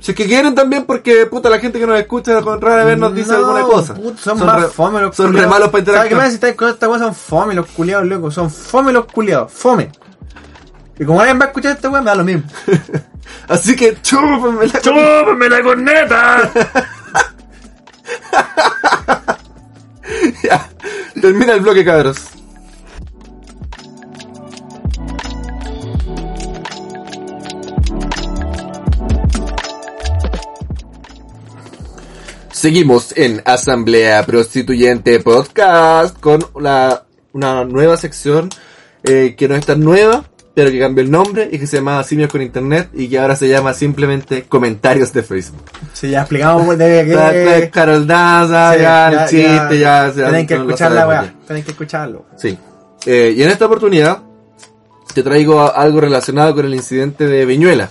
Si es que quieren también, porque puta la gente que nos escucha con rara vez nos dice No, alguna cosa. son, más re- fome los son re malos para ¿Sabes qué interactuar. más? Si estáis con esta cosa, son fome los culiados, loco. Son fome los culiados. Fome. Y como alguien va a escuchar esta weá, me da lo mismo. [LAUGHS] Así que chúpenme la ¡Chúpame la corneta! [LAUGHS] Ya. Termina el bloque, cabros. Seguimos en Asamblea Prostituyente Podcast con la, una nueva sección eh, que no es tan nueva, pero que cambió el nombre y que se llama Simios con Internet y que ahora se llama simplemente Comentarios de Facebook. Sí, ya explicamos pues, de Ya, ya, que... Carol Daza, Sí, ya, el chiste, ya, ya, Tienen que no lo escuchar la sabemos weá. ya. Tienen que escucharlo. Sí. Eh, y en esta oportunidad te traigo algo relacionado con el incidente de Viñuela.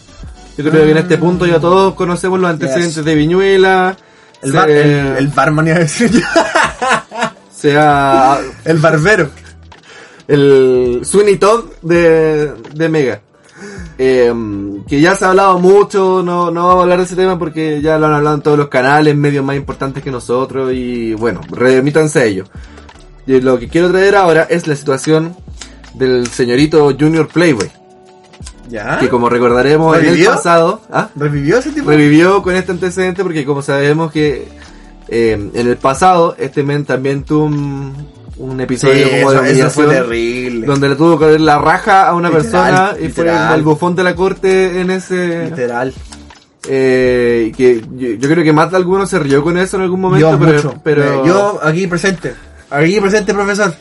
Yo creo que en este punto ya todos conocemos los antecedentes Yes. de Viñuela. El, se, bar, el, el barman iba a decir yo. [LAUGHS] sea [LAUGHS] El barbero. el Sweeney Todd de, de Mega. Eh, que ya se ha hablado mucho, no, no vamos a hablar de ese tema porque ya lo han hablado en todos los canales, medios más importantes que nosotros y bueno, remítanse a ello. Y lo que quiero traer ahora es la situación del señorito Junior Playboy, ¿Ya? que como recordaremos en el pasado, ¿ah? ¿Revivió ese tipo? revivió con este antecedente porque como sabemos que eh, en el pasado este men también tuvo un, un Sí, episodio como de eso, eso fue terrible. donde le tuvo que dar la raja a una Literal, persona y fue literal. como el bufón de la corte en ese Literal. eh, que yo, yo creo que más de alguno se rió con eso en algún momento pero, Yo aquí presente. Aquí presente, profesor.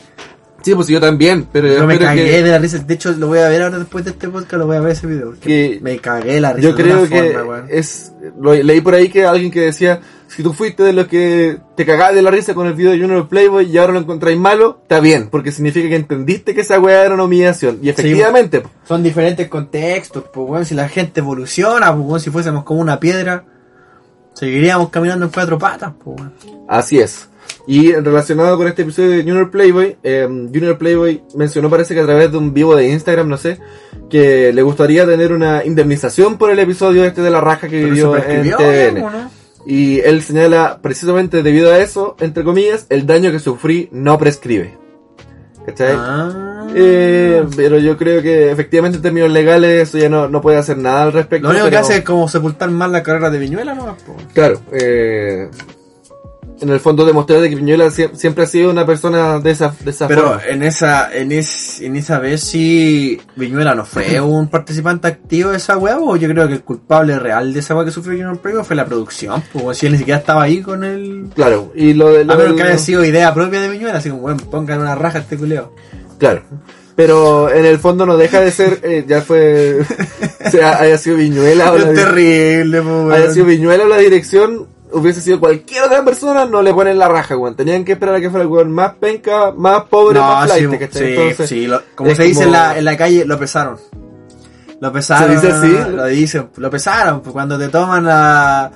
Sí pues yo también pero Yo me cagué que- de la risa. De hecho, lo voy a ver ahora después de este podcast. Lo voy a ver ese video. Que- me cagué de la risa. yo de creo una que forma, es lo, leí por ahí que alguien que decía si tú fuiste de los que te cagabas de la risa con el video de Junior Playboy y ahora lo encontráis malo, está bien, porque significa que entendiste que esa weá era una humillación. Y efectivamente. Son diferentes contextos, pues weón. Si la gente evoluciona, pues weón, si fuésemos como una piedra, seguiríamos caminando en cuatro patas, pues weón. así es. Y relacionado con este episodio de Junior Playboy, eh, Junior Playboy mencionó parece que a través de un vivo de Instagram, no sé, que le gustaría tener una indemnización por el episodio este de la raja que Pero vivió en TVN. ¿o no? Y él señala, precisamente debido a eso, entre comillas, el daño que sufrí no prescribe. ¿Cachai? Ah. Eh, pero yo creo que efectivamente en términos legales eso ya no, no puede hacer nada al respecto. Lo único que hace es como sepultar más la carrera de Viñuela, ¿no? Claro, eh, en el fondo demostrar de que Piñuela sie- siempre ha sido una persona de esa, de esa Pero forma. en esa, en, es, en esa vez sí Viñuela no fue [CLEARS THROAT] un participante activo de esa weá, o yo creo que el culpable real de esa weá que sufrió Junior Prego fue la producción, pues si él ni siquiera estaba ahí con el... Claro, y lo de... lo A menos del- que haya sido idea propia de Viñuela, así como, weón, pongan una raja a este culeo. Claro. Pero en el fondo no deja de ser, eh, ya fue, [LAUGHS] o sea, haya sido Viñuela o la, Es terrible, haya sido Viñuela o la dirección, hubiese sido cualquier otra persona, no le ponen la raja, weón. Tenían que esperar a que fuera el weón más penca, más pobre, No, más sí, ¿cachai? sí, Entonces, sí, lo- como se dice como- en la, en la calle, lo pesaron. Lo pesaron. ¿Se dice así? Lo dicen, lo pesaron, pues cuando te toman la...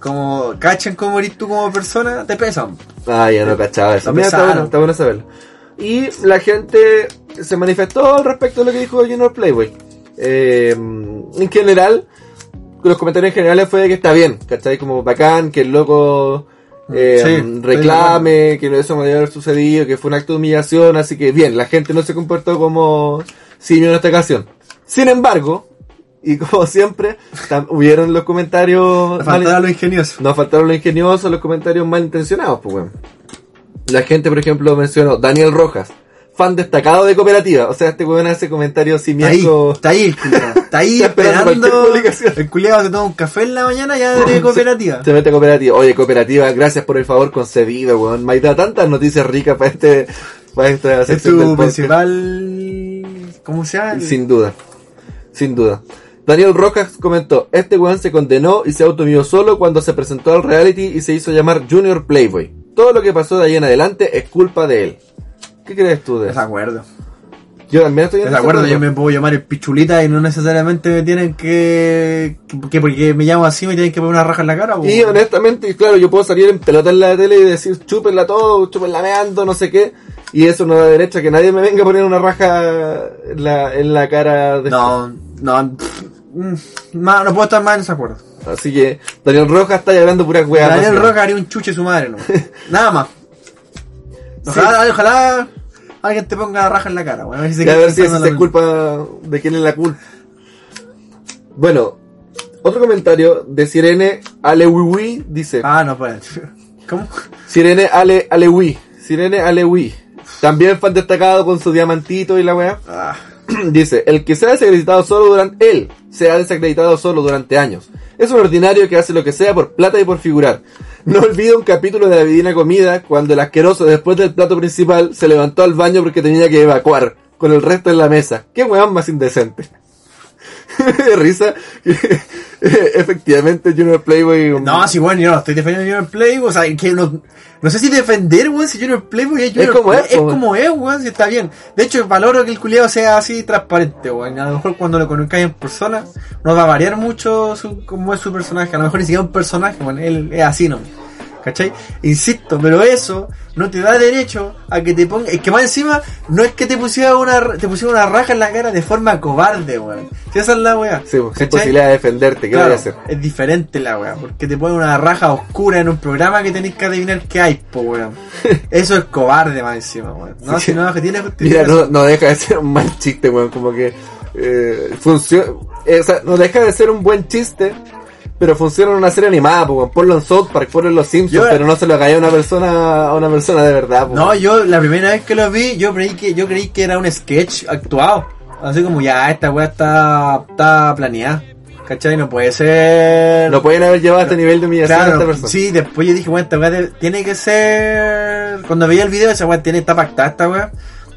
Como cachan cómo eres tú como persona, te pesan. Ah, ya no cachaba eso. Mira, está bueno, está bueno saberlo. Y la gente se manifestó al respecto de lo que dijo Junior Playboy. Eh, en general, los comentarios generales fue de que está bien, ¿cachai? Como bacán, que el loco eh, Sí, reclame, que eso no debe haber sucedido, que fue un acto de humillación, así que bien, la gente no se comportó como simio en esta ocasión. Sin embargo, y como [LAUGHS] siempre, hubieron los comentarios... Faltaba mal- lo ingenioso. nos faltaron los ingeniosos, los comentarios malintencionados, pues weón. La gente, por ejemplo, mencionó Daniel Rojas, fan destacado de cooperativa. O sea, este weón hace comentarios Está ahí, simiescos. está ahí el [LAUGHS] culiao. Está ahí Está esperando. El culiado se toma un café en la mañana y ya de [LAUGHS] cooperativa. Se mete a cooperativa. Oye, cooperativa, gracias por el favor concedido, weón. Me da tantas noticias ricas para este, para esta Es tu principal. ¿Cómo se llama? Sin duda. Sin duda. Daniel Rojas comentó, este weón se condenó y se automió solo cuando se presentó al reality y se hizo llamar Junior Playboy. Todo lo que pasó de ahí en adelante es culpa de él. ¿Qué crees tú de eso? Desacuerdo. Yo también estoy en Desacuerdo, yo desacuerdo. me puedo llamar el pichulita y no necesariamente me tienen que. que, que porque me llamo así me tienen que poner una raja en la cara. Y honestamente, claro, yo puedo salir en pelota en la tele y decir chúpenla todo, chúpenla meando, no sé qué. Y eso no da derecho a que nadie me venga a poner una raja en la, en la cara. De No, no. pff, mm, no puedo estar más en desacuerdo. Así que Daniel Rojas está hablando puras weas. Daniel. Roca haría un chuche su madre, ¿no? [LAUGHS] Nada más. Ojalá, ojalá alguien te ponga raja en la cara, weón. A ver si se a ver si es culpa de quién es la culpa. Bueno, otro comentario de Sirene Alewiwi dice. Ah, no, pues. [LAUGHS] ¿Cómo? Sirene Ale Alewi. Sirene Alewi. También fan destacado con su diamantito y la weá. Ah, [CLEARS THROAT] Dice, el que se ha desacreditado solo durante... Él se ha desacreditado solo durante años. Es un ordinario que hace lo que sea por plata y por figurar. No olvida un capítulo de la Divina Comida cuando el asqueroso después del plato principal se levantó al baño porque tenía que evacuar con el resto en la mesa. Qué weón más indecente. De [LAUGHS] risa. [LAUGHS] Efectivamente Junior Playboy... No, sí, bueno, yo no estoy defendiendo Junior Playboy, o sea, que no, no sé si defender, weón, si Junior Playboy es Junior como Play- es, es po, como es, weón, si está bien. De hecho, valoro que el culiado sea así transparente, weón. A lo mejor cuando lo conozcáis en persona, no va a variar mucho su, cómo es su personaje. A lo mejor ni siquiera un personaje, weón, él es así, ¿no? ¿Cachai? Insisto, pero eso no te da derecho a que te ponga. Es que más encima, no es que te pusiera una, te pusiera una raja en la cara de forma cobarde, weón. Si esa es la weá. Sí, pues, sin posibilidad de defenderte. ¿Qué Claro, voy a hacer? es diferente la weá, porque te pone una raja oscura en un programa que tenéis que adivinar qué hay, po weón. [LAUGHS] Eso es cobarde más encima, weón. No, si no, que tiene Mira, no deja de ser un mal chiste, weón. Como que eh, funciona. eh, o sea, no deja de ser un buen chiste, pero funciona en una serie animada, pues. Ponlo en South Park, ponlo en Los Simpsons, Yo- pero no se lo hagáis a una persona, a una persona de verdad, pues, No, yo la primera vez que lo vi, yo creí que, yo creí que era un sketch actuado. Así como ya, esta weá está, está planeada. ¿Cachai? No puede ser. No pueden haber llevado a este nivel de humillación a esta persona. sí, después yo dije, bueno, esta weá tiene que ser. Cuando veía el video, esa weá tiene, está pactada esta weá.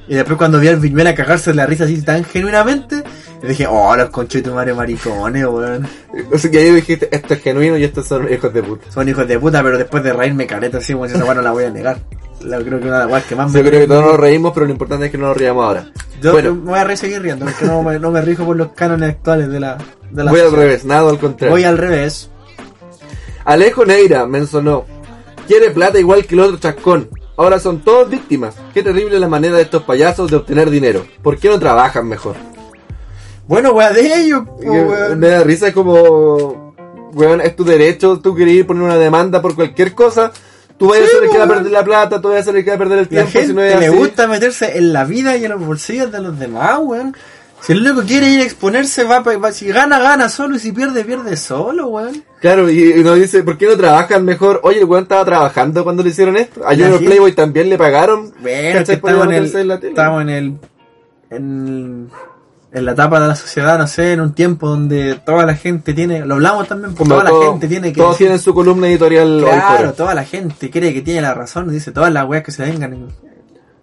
Y después cuando vi al Viñuela cagarse de la risa así tan genuinamente, yo dije, oh, los conchetos Mario maricones, weón. O sea, que ahí dijiste, esto es genuino y estos son hijos de puta. Son hijos de puta, pero después de reírme caleta así, weón, esa weá no la voy a negar. La, creo que una de las weas que más Yo creo que todos nos reímos, pero lo importante es que no nos riamos ahora. Yo bueno, me voy a seguir riendo, porque no me, no me rijo por los cánones actuales de la. De la voy al revés, nada al contrario. Voy al revés. Alejo Neira mencionó, quiere plata igual que el otro chascón. Ahora son todos víctimas. Qué terrible la manera de estos payasos de obtener dinero. ¿Por qué no trabajan mejor? Bueno, weá de ellos, Que weón. Me da risa como, weón, es tu derecho, tú querías poner una demanda por cualquier cosa, Tú vas a ser el que va a perder la plata, tú vas a ser el que va a perder el La tiempo. gente si no es le así. gusta meterse en la vida y en los bolsillos de los demás, weón. Si el loco quiere ir a exponerse, va, va- si gana, gana solo, y si pierde, pierde solo, weón. Claro, y, nos dice, ¿por qué no trabajan mejor? Oye, el weón estaba trabajando cuando le hicieron esto. A La Junior Playboy también le pagaron. Bueno, estamos en, el, la estamos en el, en, en la etapa de la sociedad, no sé, en un tiempo donde toda la gente tiene, lo hablamos también, porque toda todo- la gente tiene que Todos decir- tienen su columna editorial Claro, toda la gente cree que tiene la razón y dice todas las weas que se vengan. en-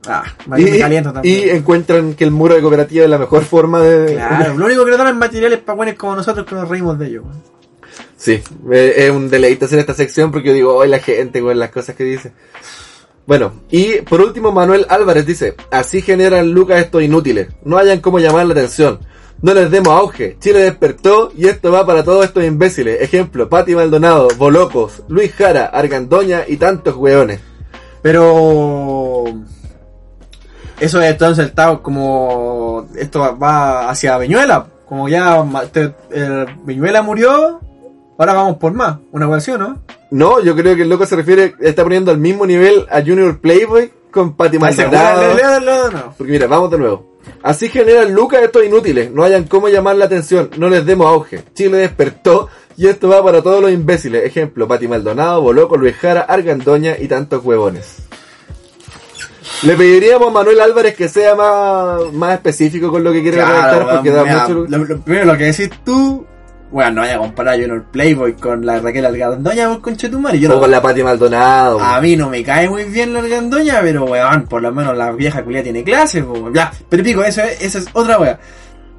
Ah, Y, me caliento y también. encuentran que el muro de cooperativa es la mejor forma de... Claro, lo único que nos dan es materiales para buenos como nosotros que nos reímos de ellos. Sí, eh, es un deleite hacer esta sección porque yo digo, hoy la gente, con las cosas que dice. Bueno, y por último Manuel Álvarez dice, así generan lucas estos inútiles, no hayan cómo llamar la atención, no les demos auge, Chile despertó y esto va para todos estos imbéciles, ejemplo, Pati Maldonado, Bolocos, Luis Jara, Argandoña y tantos hueones. Pero eso es entonces está como esto va- hacia Viñuela, como ya Viñuela murió, ahora vamos por más, una ¿o ¿no? No, yo creo que el loco se refiere, está poniendo al mismo nivel a Junior Playboy con Pati Maldonado. Leo, leo, leo, no. Porque mira, vamos de nuevo. Así generan lucas estos inútiles, no hayan cómo llamar la atención, no les demos auge. Chile despertó y esto va para todos los imbéciles. Ejemplo, Pati Maldonado, Boloco, Luis Jara, Argandoña y tantos huevones. Le pediríamos a Manuel Álvarez que sea más, más específico con lo que quiere Claro, porque da mucho... lo, lo- primero lo que decís tú, bueno, no vaya a comparar a Junior Playboy con la Raquel Algandoña o con Chetumari. Yo O no, con la Pati Maldonado. A mí no me cae muy bien la Algandoña, pero weón, por lo menos la vieja culia tiene clase, po, weón. ya, pero pico, eso es, esa es otra wea.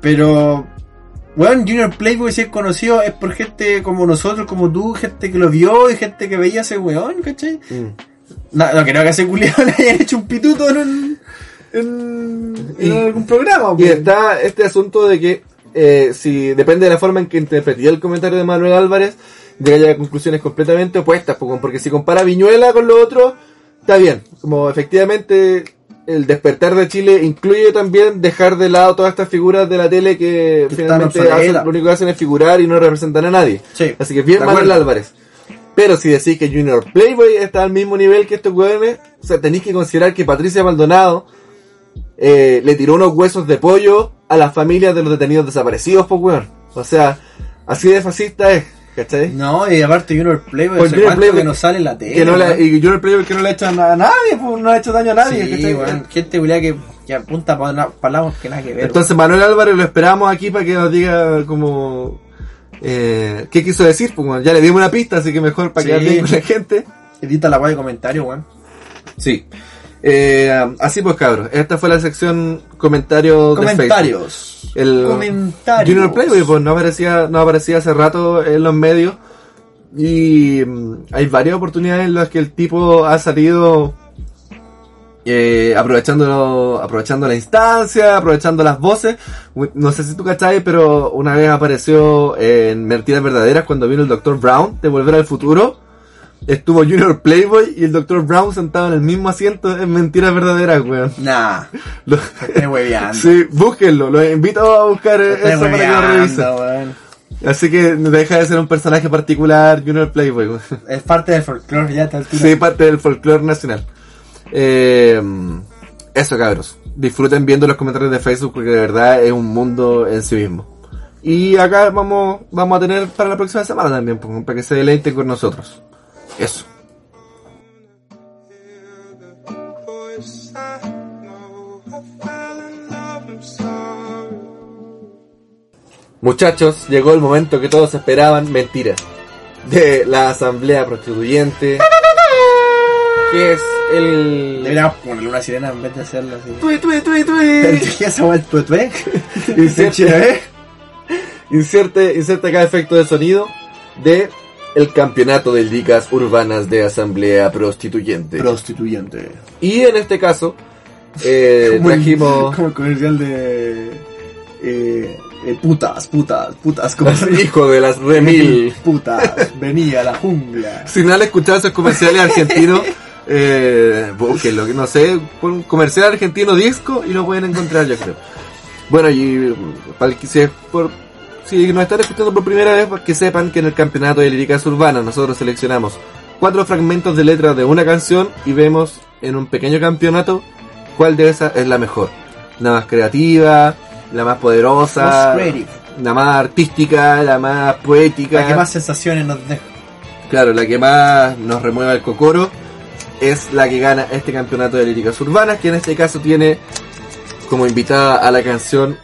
Pero, weón, Junior Playboy si es conocido es por gente como nosotros, como tú, gente que lo vio y gente que veía a ese weón, ¿cachai? Mm. No, no creo que a ese culiado [LAUGHS] le hayan hecho un pituto en un, en, en Y- algún programa, Y po. está este asunto de que eh, si depende de la forma en que interpreté el comentario de Manuel Álvarez, llega a conclusiones completamente opuestas, po, porque si compara Viñuela con lo otro, está bien. Como efectivamente el despertar de Chile incluye también dejar de lado todas estas figuras de la tele que, Que finalmente hacen- lo único que hacen es figurar y no representan a nadie. Sí, Así que bien Manuel. Álvarez. Pero si decís que Junior Playboy está al mismo nivel que estos hueones, o sea, tenéis que considerar que Patricia Maldonado eh, le tiró unos huesos de pollo a las familias de los detenidos desaparecidos, pues weón. O sea, así de fascista es, ¿cachai? No, y aparte Junior Playboy, Pues Junior Playboy- que no sale en la tele. que no le, weón. y Junior Playboy que no le ha hecho a nadie, pues no le ha hecho daño a nadie, Sí, ¿cachai? weón, gente que, que apunta para palabras que nada que ver. Entonces Manuel Álvarez lo esperamos aquí para que nos diga como eh, qué quiso decir, pues ya le dimos una pista, así que mejor para Sí. quedar bien con la gente. edita la guay de comentario, weón. Sí. Eh, así pues cabros, esta fue la sección comentarios de Facebook. Comentarios. El Comentarios. Junior Playboy pues no aparecía, no aparecía hace rato en los medios y mm, hay varias oportunidades en las que el tipo ha salido eh, aprovechando aprovechando la instancia, aprovechando las voces. No sé si tú cachai, pero una vez apareció en Mentiras Verdaderas cuando vino el Dr. Brown de Volver al Futuro. Estuvo Junior Playboy y el Dr. Brown sentado en el mismo asiento en Mentiras Verdaderas, weón. Nah, Lo- estoy hueveando. [LAUGHS] Sí, búsquenlo, los invito a buscar eh, Estoy eso para que lo revisen. weón. Así que deja de ser un personaje particular, Junior Playboy. weón. Es parte del folclore ya altura. Sí, parte del folclore nacional. Eh, eso, cabros. Disfruten viendo los comentarios de Facebook porque de verdad es un mundo en sí mismo. Y acá vamos, vamos a tener para la próxima semana también, pues, para que se deleiten con nosotros. Eso. Muchachos, llegó el momento que todos esperaban, mentiras, de la asamblea prostituyente, que es el... Deberíamos ponerle una sirena en vez de hacerlo así. Tui, tui, tui, tui. ¿El que se llama el tuetué? Inserte, inserte, inserte acá efecto de sonido de el campeonato de ligas urbanas de asamblea prostituyente. Prostituyente. y en este caso, eh, Como el- trajimos... [LAUGHS] Como el comercial de. Eh, eh, putas, putas, putas. Como Hijo de las remil. Putas, venía a la jungla. Si no han escuchado esos comerciales argentinos, [LAUGHS] eh, búsquenlo, que no sé, pon comercial argentino disco y lo pueden encontrar, yo creo. Bueno, y mm, para el que si, es por, si nos están escuchando por primera vez, pues que sepan que en el campeonato de líricas urbanas nosotros seleccionamos cuatro fragmentos de letras de una canción y vemos en un pequeño campeonato cuál de esas es la mejor. La más creativa, la más poderosa, la más artística, la más poética. La que más sensaciones nos deja. Claro, la que más nos remueva el cocoro es la que gana este campeonato de líricas urbanas, que en este caso tiene como invitada a la canción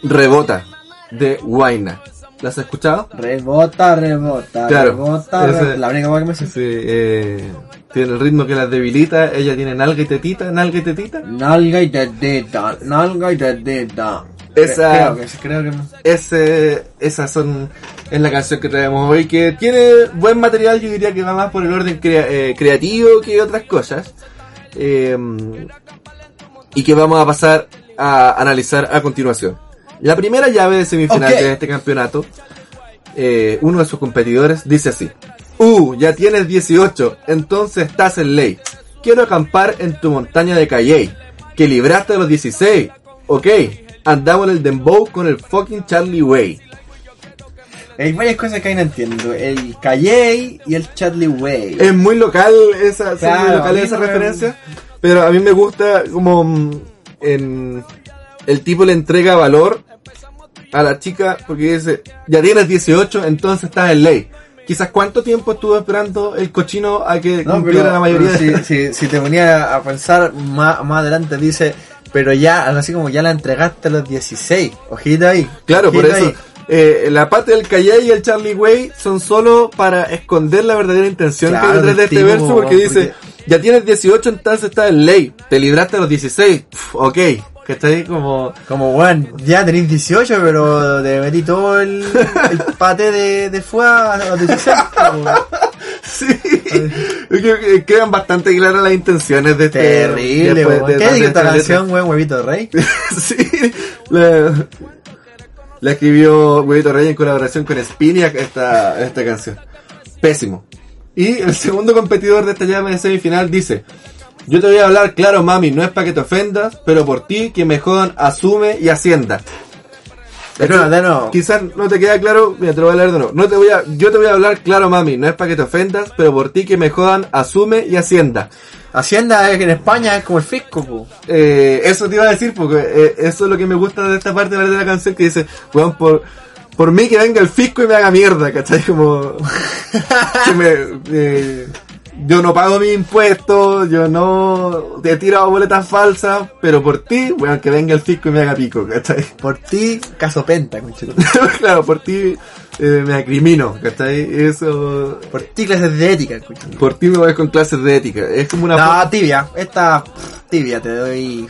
Rebota de Huayna. ¿La has escuchado? Rebota, rebota, Claro, rebota, ese- rebota. La única cosa que me sé. Sí, eh, tiene el ritmo que las debilita, ella tiene nalga y tetita, nalga y tetita. Nalga y tetita, nalga y tetita. Esa- Creo que, creo que... Ese, esas son, es la canción que traemos hoy, que tiene buen material, yo diría que va más por el orden crea- eh, creativo que otras cosas. Eh, y que vamos a pasar a analizar a continuación. La primera llave de semifinal de este campeonato, eh, uno de sus competidores dice así. Uh, ya tienes 18, entonces estás en ley. Quiero acampar en tu montaña de Calley, que libraste a los 16. Ok, andamos en el Dembow con el fucking Charlie Way. Hay varias cosas que ahí no entiendo. El Calle y el Chadley Way. Es muy local esa, son Claro, muy a locales mí esa no me- referencia, pero a mí me gusta como mm, en el tipo le entrega valor a la chica porque dice, ya tienes 18, entonces estás en ley. Quizás cuánto tiempo estuvo esperando el cochino a que No, cumpliera pero, la mayoría de... si, si, te ponía a pensar más, más adelante, dice, pero ya, así como ya la entregaste a los 16. Ojito ahí. Claro, por eso ahí. eh, la parte del Calle y el Charlie Way son solo para esconder la verdadera intención Claro, que hay detrás de este verso porque porque- dice, ya tienes 18, entonces estás en ley, te libraste a los 16, Pf, ok, que ahí como... Como, weón, ya tenéis 18, pero te metí todo el, [LAUGHS] el pate de, de fuego a los 16. como, Sí, que quedan bastante claras las intenciones de este... Terrible, weón. ¿Qué dice esta canción, weón, huevito rey? [LAUGHS] sí, la, la escribió Huevito Rey en colaboración con Spiniak esta, esta canción. Pésimo. Y el segundo competidor de esta llave de semifinal dice, yo te voy a hablar claro mami, no es para que te ofendas, pero por ti que me jodan asume y hacienda. Nuevo, de nuevo. Quizás no te queda claro, mira, te lo voy a leer de nuevo. No te voy a, yo te voy a hablar claro mami, no es para que te ofendas, pero por ti que me jodan asume y hacienda. Hacienda es que en España es como el fisco. Eh, eso te iba a decir, porque eh, eso es lo que me gusta de esta parte de la canción que dice, weón, por, por mí que venga el fisco y me haga mierda, ¿cachai? Como, [LAUGHS] que me, eh, yo no pago mis impuestos, yo no te he tirado boletas falsas, pero por ti, weón, que venga el fisco y me haga pico, ¿cachai? [LAUGHS] Por ti, caso penta, [LAUGHS] claro, por ti eh, me acrimino, ¿cachai? Eso, Por ti, clases de ética, por ti me voy con clases de ética, es como una... No, tibia. Esta pff, tibia, te doy.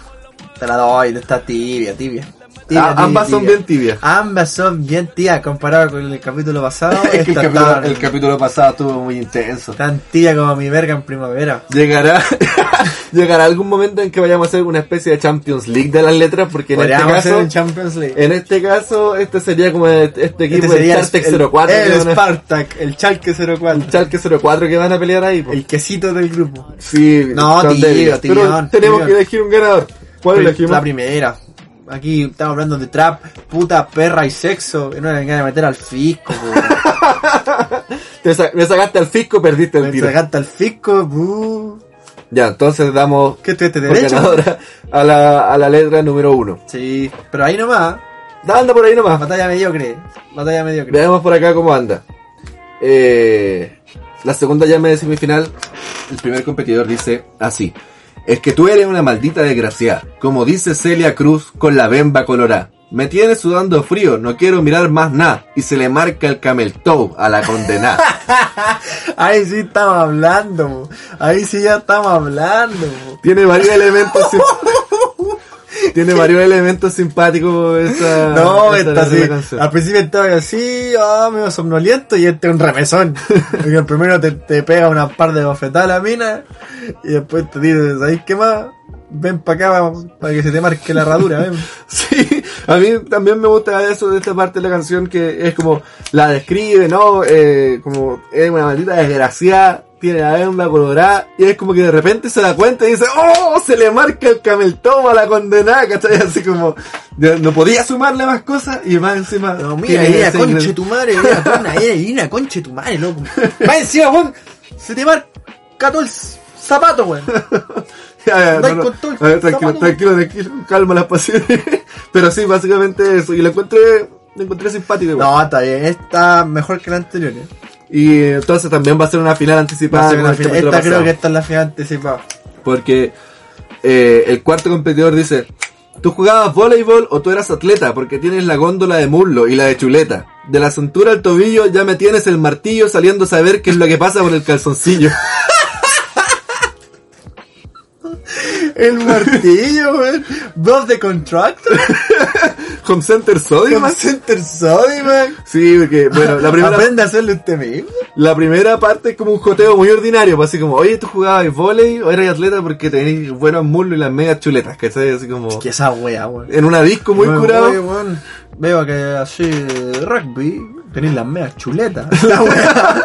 Te la doy, esta tibia, tibia. Tibia, Ah, tibia, ambas son tibia. bien tibias. Ambas son bien tibias comparado con el capítulo pasado. [LAUGHS] Es que el capítulo, tan- el capítulo pasado estuvo muy intenso. Tan tibia como mi verga en primavera. Llegará, [LAUGHS] llegará algún momento en que vayamos a hacer una especie de Champions League de las letras, porque en este Podríamos hacer caso, en Champions League. en este caso, este sería como este equipo Este sería el, 04, el, a- Spartak, el Chalke 04. el Schalke 04 que van a pelear ahí. po. El quesito del grupo. Sí, No, son tío, tío, Pero tío. tenemos que elegir un ganador. ¿Cuál elegimos? La primera. Aquí estamos hablando de trap, puta, perra y sexo. Y no me vengan a meter al fisco. [LAUGHS] Te sa- me sacaste al fisco, perdiste el Me tiro. sacaste al fisco, bu. Ya, entonces damos ¿Qué por derecho? a la, a la letra número uno. Sí, pero ahí nomás. Anda por ahí nomás. Batalla mediocre. Batalla mediocre. Veamos por acá cómo anda. Eh, la segunda llave de semifinal, el primer competidor dice así. Es que tú eres una maldita desgraciada, como dice Celia Cruz con la bemba colorada. Me tienes sudando frío, no quiero mirar más nada. Y se le marca el camel toe a la condenada. [LAUGHS] Ahí sí estamos hablando. Ahí sí ya estamos hablando. Tiene varios elementos. [LAUGHS] Tiene varios elementos simpáticos esa. No, de la así. canción. Al principio estaba así, ah, medio somnoliento y este es un remesón. [LAUGHS] Porque el primero te, te pega una par de bofetadas a la mina y después te dice, ¿sabes qué más? Ven para acá para que se te marque la herradura, ven. [LAUGHS] Sí, a mí también me gusta eso de esta parte de la canción que es como la describe, ¿no? Eh, como es una maldita desgraciada, tiene la hembra colorada y es como que de repente se da cuenta y dice, ¡Oh! Se le marca el cameltomo a la condenada, ¿cachai? Así como, no podía sumarle más cosas y más encima. No, mira, ese conche tu madre, [LAUGHS] ahí, ahí la conche tu madre, loco. [LAUGHS] Va encima, weón. Se te marca todo el zapato, weón. Ya, no, no. A ver, tranquilo, tranquilo, tranquilo, calma las pasiones. [LAUGHS] Pero sí, básicamente eso. Y lo encontré, lo encontré simpático. igual. No, está bien, está mejor que la anterior. ¿eh? Y entonces también va a ser una final anticipada. una final- Esta creo pasado. que esta es la final anticipada. Porque eh, el cuarto competidor dice, tú jugabas voleibol o tú eras atleta porque tienes la góndola de muslo y la de chuleta. De la cintura al tobillo ya me tienes el martillo saliendo a saber qué es lo que pasa con el calzoncillo. [LAUGHS] El martillo, weón. Bob the Contractor. Home Center Sodimac. Center Sodimac. Sí, porque, bueno, la primera, Aprende a hacerlo usted mismo. la primera parte es como un joteo muy ordinario, pues así como, oye, tú jugabas volei o eras atleta porque tenías buenos muslos y las medias chuletas, ¿cachai? Así como, Que esa wea, weón. en una disco muy curado. oye, weón, Veo que así rugby tenéis las medias chuletas. [LAUGHS] La wea.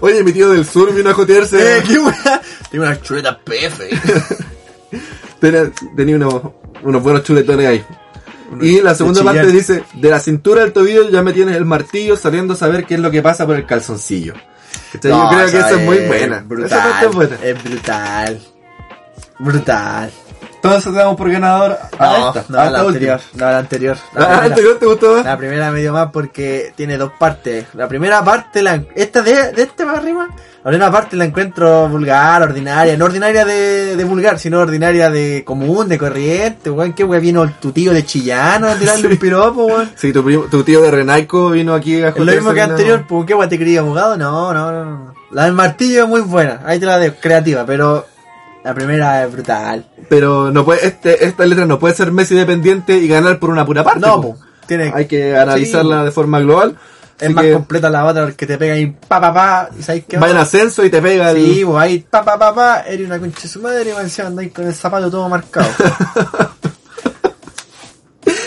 Oye, mi tío del sur vino a jotearse. eh, qué wea. Tiene unas chuletas PF. [LAUGHS] [LAUGHS] Tenía, tenía unos, unos buenos chuletones ahí. Y la segunda parte dice, de la cintura al tobillo ya me tienes el martillo saliendo a saber qué es lo que pasa por el calzoncillo. ¿Cachai? Yo creo que eso es muy buena. Esa parte Brutal. es buena. Es brutal. Brutal. Entonces damos por ganador a No, esta. no, a la anterior. No, [LAUGHS] la anterior. La primera. ¿anterior te gustó más? La primera medio más porque tiene dos partes. La primera parte, la, esta de, de este para arriba, la primera parte la encuentro vulgar, ordinaria. No ordinaria de, de vulgar, sino ordinaria de común, de corriente. Weón, qué weón vino tu tío de Chillano a tirarle [LAUGHS] un piropo, weón. Sí, tu, primo- tu tío de Renaico vino aquí a Es lo mismo que anterior, pues qué weón te quería abogado. No, no, no. La del martillo es muy buena, ahí te la dejo, creativa, pero la primera es brutal. Pero no puede, este, esta letra no puede ser Messi dependiente y ganar por una pura parte. No, po. Tiene, Hay que analizarla de forma global. es más que completa la otra porque te pega ahí pa pa pa y sabes qué va en ascenso y te pega el... Sí, pues ahí, pa, pa, pa, pa, eres una concha de su madre y encima andáis con el zapato todo marcado. [LAUGHS]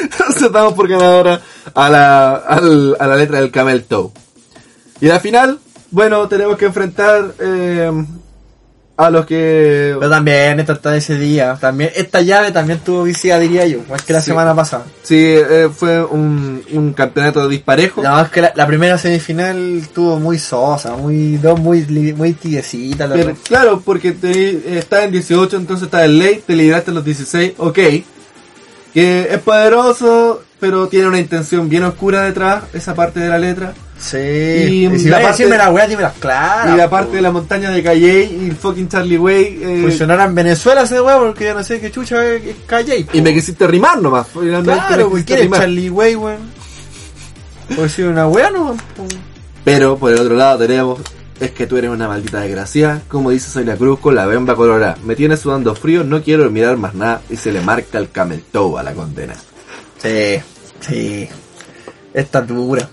Entonces damos por ganadora a la, al- a la letra del Camel Toe. Y la final, bueno, tenemos que enfrentar eh, a los que... Pero también, está ese día. También, esta llave también tuvo visita, diría yo, más que la Sí. semana pasada. Sí, eh, fue un, un campeonato disparejo. No, es que la, la primera semifinal estuvo muy sosa, muy, dos muy, muy Pero, verdad. claro, porque te, está en 18, entonces está en ley, te libraste en los 16, ok. Que es poderoso, pero tiene una intención bien oscura detrás, esa parte de la letra. Sí. Y Y, si la parte- decirme la weá, dímelas claras. y la po. parte de la montaña de Calle y el fucking Charlie Way. eh, en Venezuela ese weá porque yo no sé qué chucha es, es Calle. po. y me quisiste rimar nomás. Claro, pues quiere rimar. Charlie Way, weón. Pues si una weá no. Pero por el otro lado tenemos, es que tú eres una maldita desgracia, como dice Soy la Cruz con la bemba colorada. Me tienes sudando frío, no quiero mirar más nada y se le marca el camel toe a la condena. Sí, sí. Esta es dura.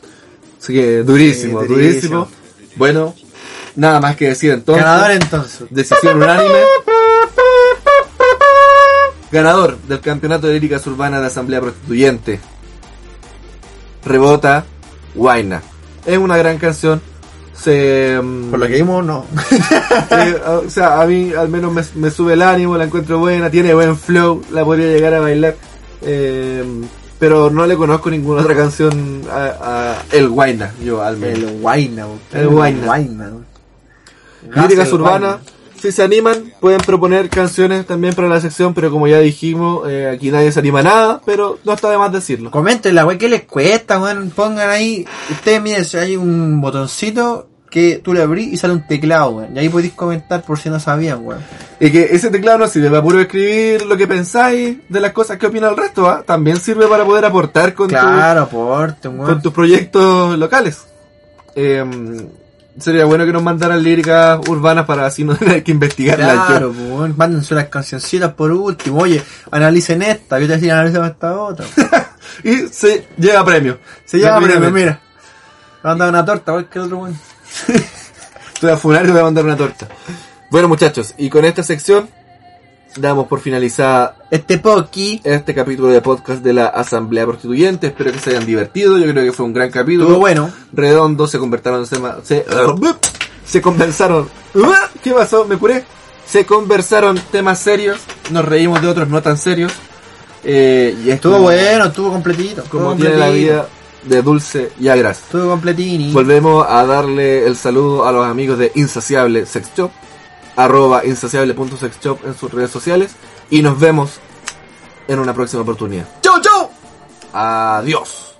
Así que durísimo, Sí, durísimo. durísimo. Bueno, nada más que decir entonces. Ganador entonces. Decisión unánime. Ganador del campeonato de líricas urbanas de Asamblea Prostituyente. Rebota, Guaina. Es una gran canción. Se, mm, Por lo que vimos, no. [LAUGHS] eh, o sea, a mí al menos me, me sube el ánimo, la encuentro buena, tiene buen flow, la podría llegar a bailar. eh, pero no le conozco ninguna otra canción a, a El Guaina, yo al menos. El Guayna, weón. El Guayna. weón. Líricas urbanas, si se animan, pueden proponer canciones también para la sección, pero como ya dijimos, eh, aquí nadie se anima a nada, pero no está de más decirlo. Comenten la weá, ¿qué les cuesta, weón? Pongan ahí. Ustedes miren, si hay un botoncito que tú le abrís y sale un teclado, weón. Y ahí podéis comentar por si no sabían, weón. Y que ese teclado no sirve para puro escribir lo que pensáis de las cosas que opina el resto, ¿ah? también sirve para poder aportar con, tu- Claro, aporte, weón. con tus proyectos locales. Eh, sería bueno que nos mandaran líricas urbanas para así no [LAUGHS] tener que investigarlas Claro, pues. Mándense las cancioncitas por último. Oye, analicen esta. Yo te decía, analicen esta otra. [LAUGHS] Y se lleva premio. Se llama premio, mira. Dado una torta, el otro, weón. [LAUGHS] Estoy a funar y voy a mandar una torta. Bueno muchachos, y con esta sección damos por finalizada Este Poki este capítulo de podcast de la Asamblea Prostituyente. Espero que se hayan divertido. Yo creo que fue un gran capítulo. bueno. Redondo, se conversaron, se, se, [LAUGHS] se conversaron. [LAUGHS] ¿Qué pasó? Me curé. Se conversaron temas serios. Nos reímos de otros no tan serios. Eh, y Estuvo estuvo bueno, estuvo completito. Como estuvo tiene la completito. vida, de dulce y a gras. Todo completini. Volvemos a darle el saludo a los amigos de Insaciable Sex Shop, arroba insaciable.sexshop en sus redes sociales y nos vemos en una próxima oportunidad. ¡Chau, chau! Adiós.